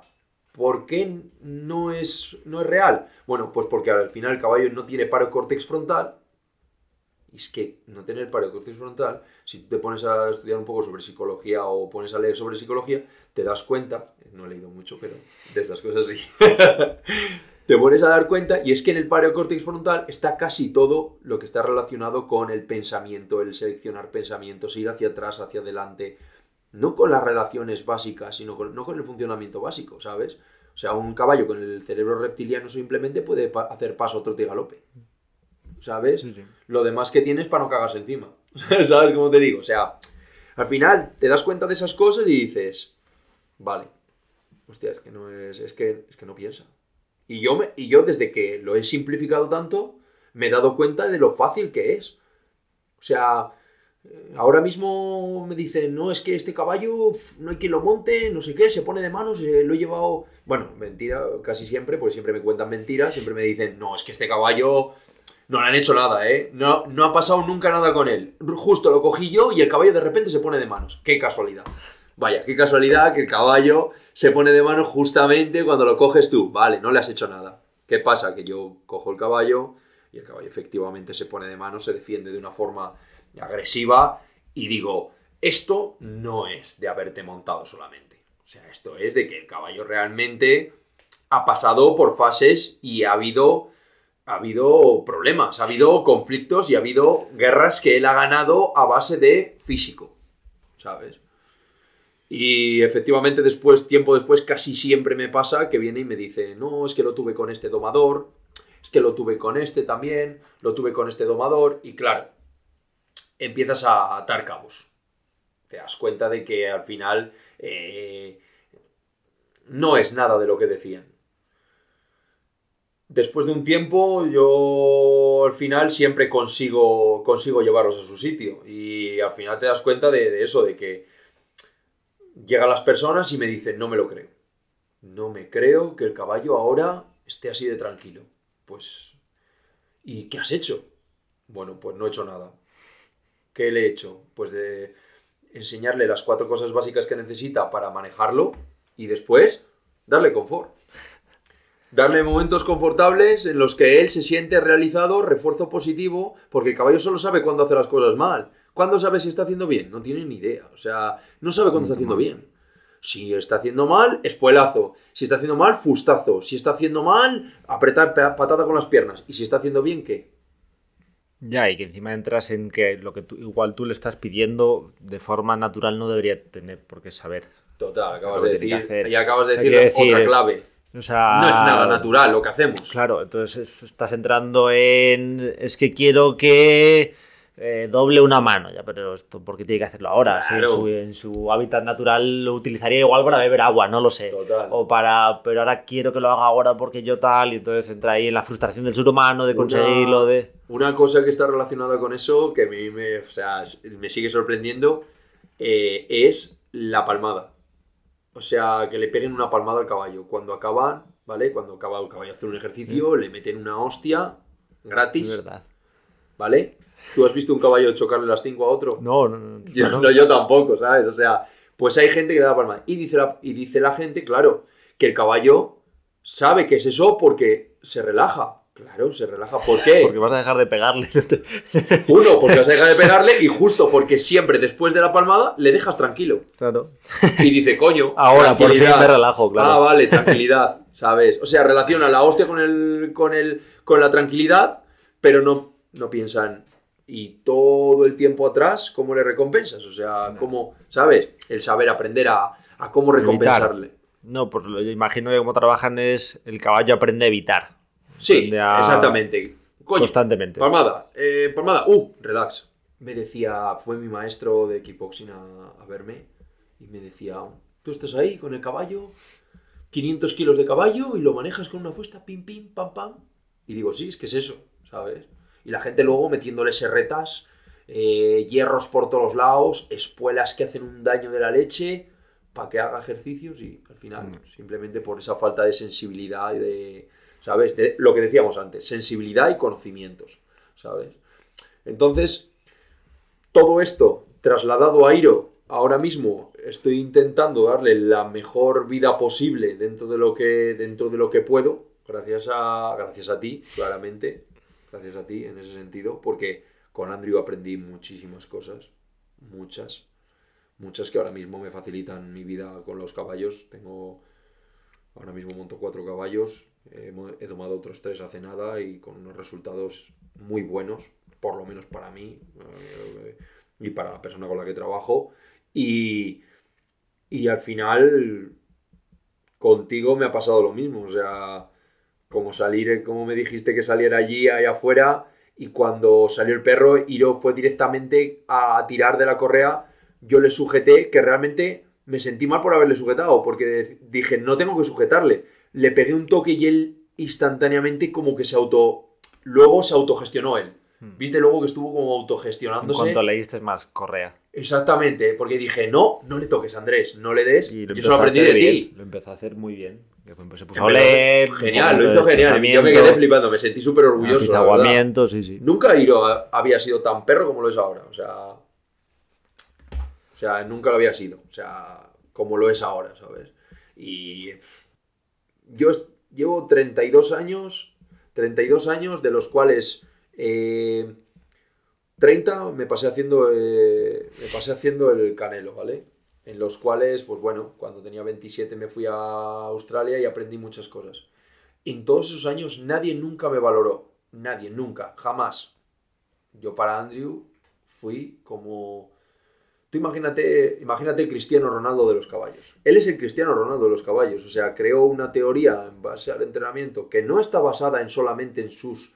B: ¿Por qué no es, no es real? Bueno, pues porque al final el caballo no tiene paro córtex frontal y es que no tener cortex frontal, si te pones a estudiar un poco sobre psicología o pones a leer sobre psicología, te das cuenta, no he leído mucho, pero de estas cosas sí, [laughs] te pones a dar cuenta y es que en el cortex frontal está casi todo lo que está relacionado con el pensamiento, el seleccionar pensamientos, ir hacia atrás, hacia adelante, no con las relaciones básicas, sino con, no con el funcionamiento básico, ¿sabes? O sea, un caballo con el cerebro reptiliano simplemente puede hacer paso, trote y galope. ¿Sabes? Lo demás que tienes para no cagarse encima. [laughs] ¿Sabes cómo te digo? O sea, al final te das cuenta de esas cosas y dices, vale, hostia, es que no es, es que, es que no piensa. Y yo, me, y yo desde que lo he simplificado tanto, me he dado cuenta de lo fácil que es. O sea, eh, ahora mismo me dicen, no, es que este caballo no hay quien lo monte, no sé qué, se pone de manos, eh, lo he llevado... Bueno, mentira, casi siempre, porque siempre me cuentan mentiras, siempre me dicen, no, es que este caballo no le han hecho nada, ¿eh? No, no ha pasado nunca nada con él. Justo lo cogí yo y el caballo de repente se pone de manos. Qué casualidad. Vaya, qué casualidad que el caballo se pone de manos justamente cuando lo coges tú. Vale, no le has hecho nada. ¿Qué pasa? Que yo cojo el caballo y el caballo efectivamente se pone de manos, se defiende de una forma agresiva y digo, esto no es de haberte montado solamente. O sea, esto es de que el caballo realmente ha pasado por fases y ha habido ha habido problemas, ha habido conflictos y ha habido guerras que él ha ganado a base de físico, ¿sabes? Y efectivamente después, tiempo después, casi siempre me pasa que viene y me dice, no, es que lo tuve con este domador, es que lo tuve con este también, lo tuve con este domador, y claro, empiezas a atar cabos. Te das cuenta de que al final eh, no es nada de lo que decían. Después de un tiempo, yo al final siempre consigo, consigo llevarlos a su sitio. Y al final te das cuenta de, eso, de que llegan las personas y me dicen, no me lo creo. No me creo que el caballo ahora esté así de tranquilo. Pues, ¿y qué has hecho? Bueno, pues no he hecho nada. ¿Qué le he hecho? Pues de enseñarle las cuatro cosas básicas que necesita para manejarlo y después darle confort. Darle momentos confortables en los que él se siente realizado, refuerzo positivo, porque el caballo solo sabe cuándo hace las cosas mal. ¿Cuándo sabe si está haciendo bien? No tiene ni idea. O sea, no sabe cuándo está haciendo bien. Si está haciendo mal, espuelazo. Si está haciendo mal, fustazo. Si está haciendo mal, apretar patada con las piernas. Y si está haciendo bien, ¿qué?
A: Ya, y que encima entras en que lo que tú, igual tú le estás pidiendo de forma natural no debería tener por qué saber.
B: Total, acabas de decir, y acabas de decir, otra clave. No es nada natural lo que hacemos.
A: Claro, entonces estás entrando en. Es que quiero que eh, doble una mano, ya, pero esto, ¿por qué tiene que hacerlo ahora? en, su, hábitat natural lo utilizaría igual para beber agua, no lo sé. O para. Pero ahora quiero que lo haga ahora porque yo tal, y entonces entra ahí en la frustración del ser humano de conseguirlo. de...
B: Una cosa que está relacionada con eso, que a mí me, me sigue sorprendiendo, eh, es la palmada. O sea, que le peguen una palmada al caballo. Cuando acaban, ¿vale? Cuando acaba el caballo hacer un ejercicio, le meten una hostia gratis.
A: verdad.
B: ¿Vale? ¿Tú has visto un caballo chocarle las cinco a otro?
A: No, no, no.
B: Yo, no, yo tampoco, ¿sabes? O sea, pues hay gente que le da palmada. Y dice, la, y dice la gente, claro, que el caballo sabe que es eso porque se relaja. Claro, se relaja. ¿Por qué?
A: Porque vas a dejar de pegarle. [laughs]
B: Uno, porque vas a dejar de pegarle y justo porque siempre después de la palmada le dejas tranquilo.
A: Claro.
B: Y dice, coño.
A: Ahora, por fin me relajo, claro.
B: Ah, vale, tranquilidad, ¿sabes? O sea, relaciona la hostia con, el, con, el, con la tranquilidad, pero no, no piensan, y todo el tiempo atrás, ¿cómo le recompensas? O sea, ¿cómo, sabes? El saber aprender a, a cómo recompensarle.
A: No, pues lo, imagino que como trabajan es el caballo aprende a evitar.
B: Sí, exactamente.
A: constantemente.
B: Palmada, eh, palmada, uh, relax. Me decía, fue mi maestro de kickboxing a, a verme y me decía, tú estás ahí con el caballo, 500 kilos de caballo y lo manejas con una fuesta, pim, pim, pam, pam. Y digo, sí, es que es eso, ¿sabes? Y la gente luego metiéndole serretas, eh, hierros por todos lados, espuelas que hacen un daño de la leche, para que haga ejercicios y al final, mm. simplemente por esa falta de sensibilidad y de, ¿sabes? Lo que decíamos antes, sensibilidad y conocimientos, ¿sabes? Entonces, todo esto trasladado a Iro, ahora mismo estoy intentando darle la mejor vida posible dentro de lo que, dentro de lo que puedo, gracias a, gracias a ti, claramente, gracias a ti en ese sentido, porque con Andrew aprendí muchísimas cosas, muchas, muchas que ahora mismo me facilitan mi vida con los caballos. Tengo, ahora mismo monto cuatro caballos, he tomado otros tres hace nada y con unos resultados muy buenos, por lo menos para mí eh, y para la persona con la que trabajo. Y, y al final, contigo me ha pasado lo mismo, o sea como salir, como me dijiste que saliera allí, allá afuera, y cuando salió el perro, Iro fue directamente a tirar de la correa, yo le sujeté, que realmente me sentí mal por haberle sujetado, porque dije, no tengo que sujetarle. Le pegué un toque y él instantáneamente como que se auto... Luego se autogestionó él. Hmm. Viste luego que estuvo como autogestionándose.
A: En cuanto leíste más correa.
B: Exactamente, porque dije, no, no le toques, Andrés, no le des. Y yo solo aprendí de ti.
A: Lo empezó a hacer muy bien.
B: Se puso a leer. Genial, lo hizo genial. Yo me quedé flipando, me sentí súper orgulloso.
A: Aguamiento, sí, sí.
B: Nunca Iro había sido tan perro como lo es ahora. O sea. O sea, nunca lo había sido. O sea, como lo es ahora, ¿sabes? Y. Yo llevo 32 años. 32 años, de los cuales. 30 eh, me pasé haciendo. Eh, me pasé haciendo el canelo, ¿vale? en los cuales, pues bueno, cuando tenía 27 me fui a Australia y aprendí muchas cosas. En todos esos años nadie nunca me valoró, nadie, nunca, jamás. Yo para Andrew fui como... Tú imagínate, imagínate el Cristiano Ronaldo de los caballos. Él es el Cristiano Ronaldo de los caballos, o sea, creó una teoría en base al entrenamiento que no está basada en solamente en sus,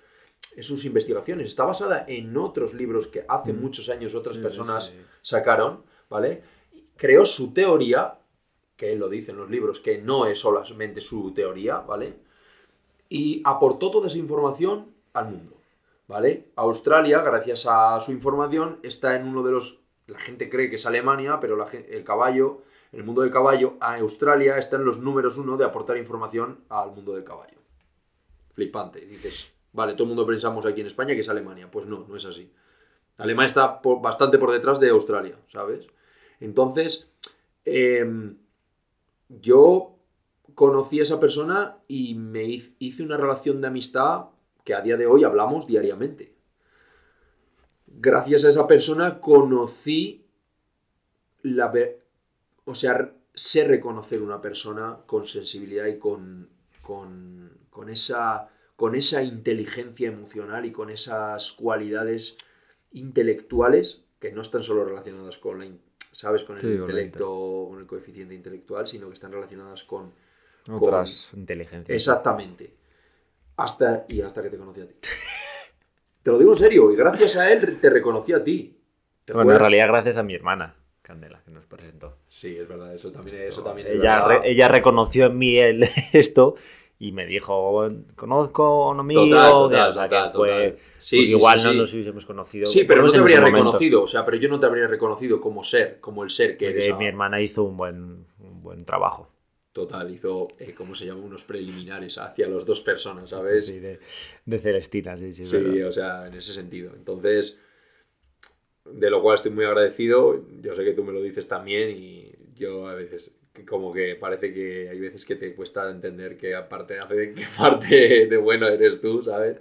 B: en sus investigaciones, está basada en otros libros que hace mm. muchos años otras personas sacaron, ¿vale? creó su teoría, que él lo dice en los libros, que no es solamente su teoría, ¿vale? y aportó toda esa información al mundo. ¿Vale? Australia, gracias a su información, está en uno de los... La gente cree que es Alemania, pero el caballo, el mundo del caballo, a Australia está en los números uno de aportar información al mundo del caballo. Flipante. Dices, vale, todo el mundo pensamos aquí en España que es Alemania. Pues no, no es así. Alemania está bastante por detrás de Australia, ¿sabes? Entonces, em, yo conocí a esa persona y me hice una relación de amistad que a día de hoy hablamos diariamente. Gracias a esa persona conocí la... O sea, sé reconocer una persona con sensibilidad y con, con, esa, con esa inteligencia emocional y con esas cualidades intelectuales que no están solo relacionadas con la, ¿sabes? Con el intelecto, con el coeficiente intelectual, sino que están relacionadas con
A: otras inteligencias.
B: Exactamente. Hasta, y hasta que te conocí a ti. [laughs] te lo digo en serio, y gracias a él te reconocí a ti.
A: bueno, en realidad gracias a mi hermana, Candela, que nos presentó.
B: Sí, es verdad, eso también, eso también
A: ella, ella reconoció en mí el, [laughs] esto y me dijo, conozco a un amigo, igual no nos hubiésemos conocido.
B: Sí, pero no te habría reconocido, o sea, pero yo no te habría reconocido como ser, como el ser que eres.
A: Mi hermana hizo un buen, un buen trabajo.
B: Total, hizo, eh, ¿cómo se llama? Unos preliminares hacia las dos personas, ¿sabes?
A: Sí, de, de Celestina, sí, sí.
B: Sí, o sea, en ese sentido. Entonces, de lo cual estoy muy agradecido. Yo sé que tú me lo dices también y yo a veces, como que parece que hay veces que te cuesta entender que aparte hace [laughs] que parte de bueno eres tú, ¿sabes?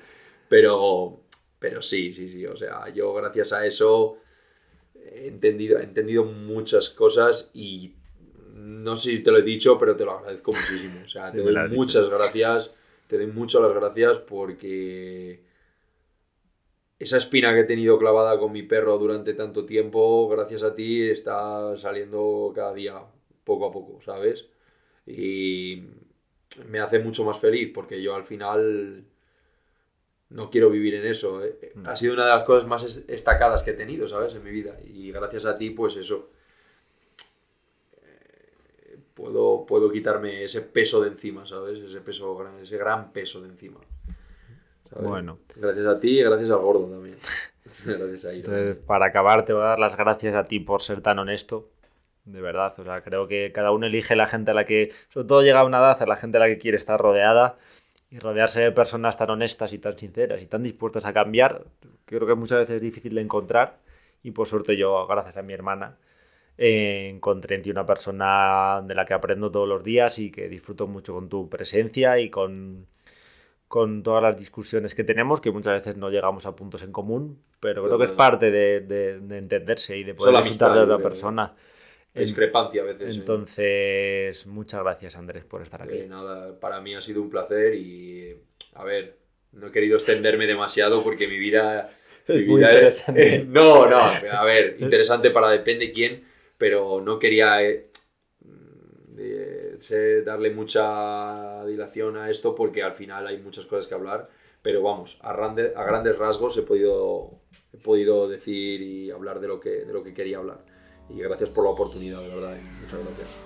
B: Pero, pero sí, sí, sí. O sea, yo gracias a eso he entendido, he entendido muchas cosas y no sé si te lo he dicho, pero te lo agradezco muchísimo. O sea, te doy muchas gracias, te doy muchas las gracias porque esa espina que he tenido clavada con mi perro durante tanto tiempo, gracias a ti, está saliendo cada día, poco a poco, ¿sabes? Y me hace mucho más feliz porque yo al final no quiero vivir en eso. ¿eh? Ha sido una de las cosas más destacadas que he tenido, ¿sabes? En mi vida. Y gracias a ti, pues eso puedo, puedo quitarme ese peso de encima, ¿sabes? Ese peso, ese gran peso de encima.
A: Bueno.
B: Gracias a ti y gracias al gordo también. [laughs] gracias a
A: Entonces, para acabar, te voy a dar las gracias a ti por ser tan honesto. De verdad, o sea, creo que cada uno elige la gente a la que, sobre todo llega a una edad, a la gente a la que quiere estar rodeada y rodearse de personas tan honestas y tan sinceras y tan dispuestas a cambiar, creo que muchas veces es difícil de encontrar y por suerte yo, gracias a mi hermana, eh, encontré en ti una persona de la que aprendo todos los días y que disfruto mucho con tu presencia y con, con todas las discusiones que tenemos, que muchas veces no llegamos a puntos en común, pero creo que es parte de, de, entenderse y de poder disfrutar de otra persona.
B: Discrepancia a veces.
A: Entonces, muchas gracias Andrés por estar aquí.
B: nada, para mí ha sido un placer y, a ver, no he querido extenderme demasiado porque mi vida... [laughs]
A: Es muy interesante. [laughs]
B: no, no, a ver, interesante para depende quién, pero no quería eh, darle mucha dilación a esto porque al final hay muchas cosas que hablar, pero vamos, a, a grandes rasgos he podido, he podido decir y hablar de lo, que, de lo que quería hablar. Y gracias por la oportunidad, de verdad. Eh. Muchas gracias.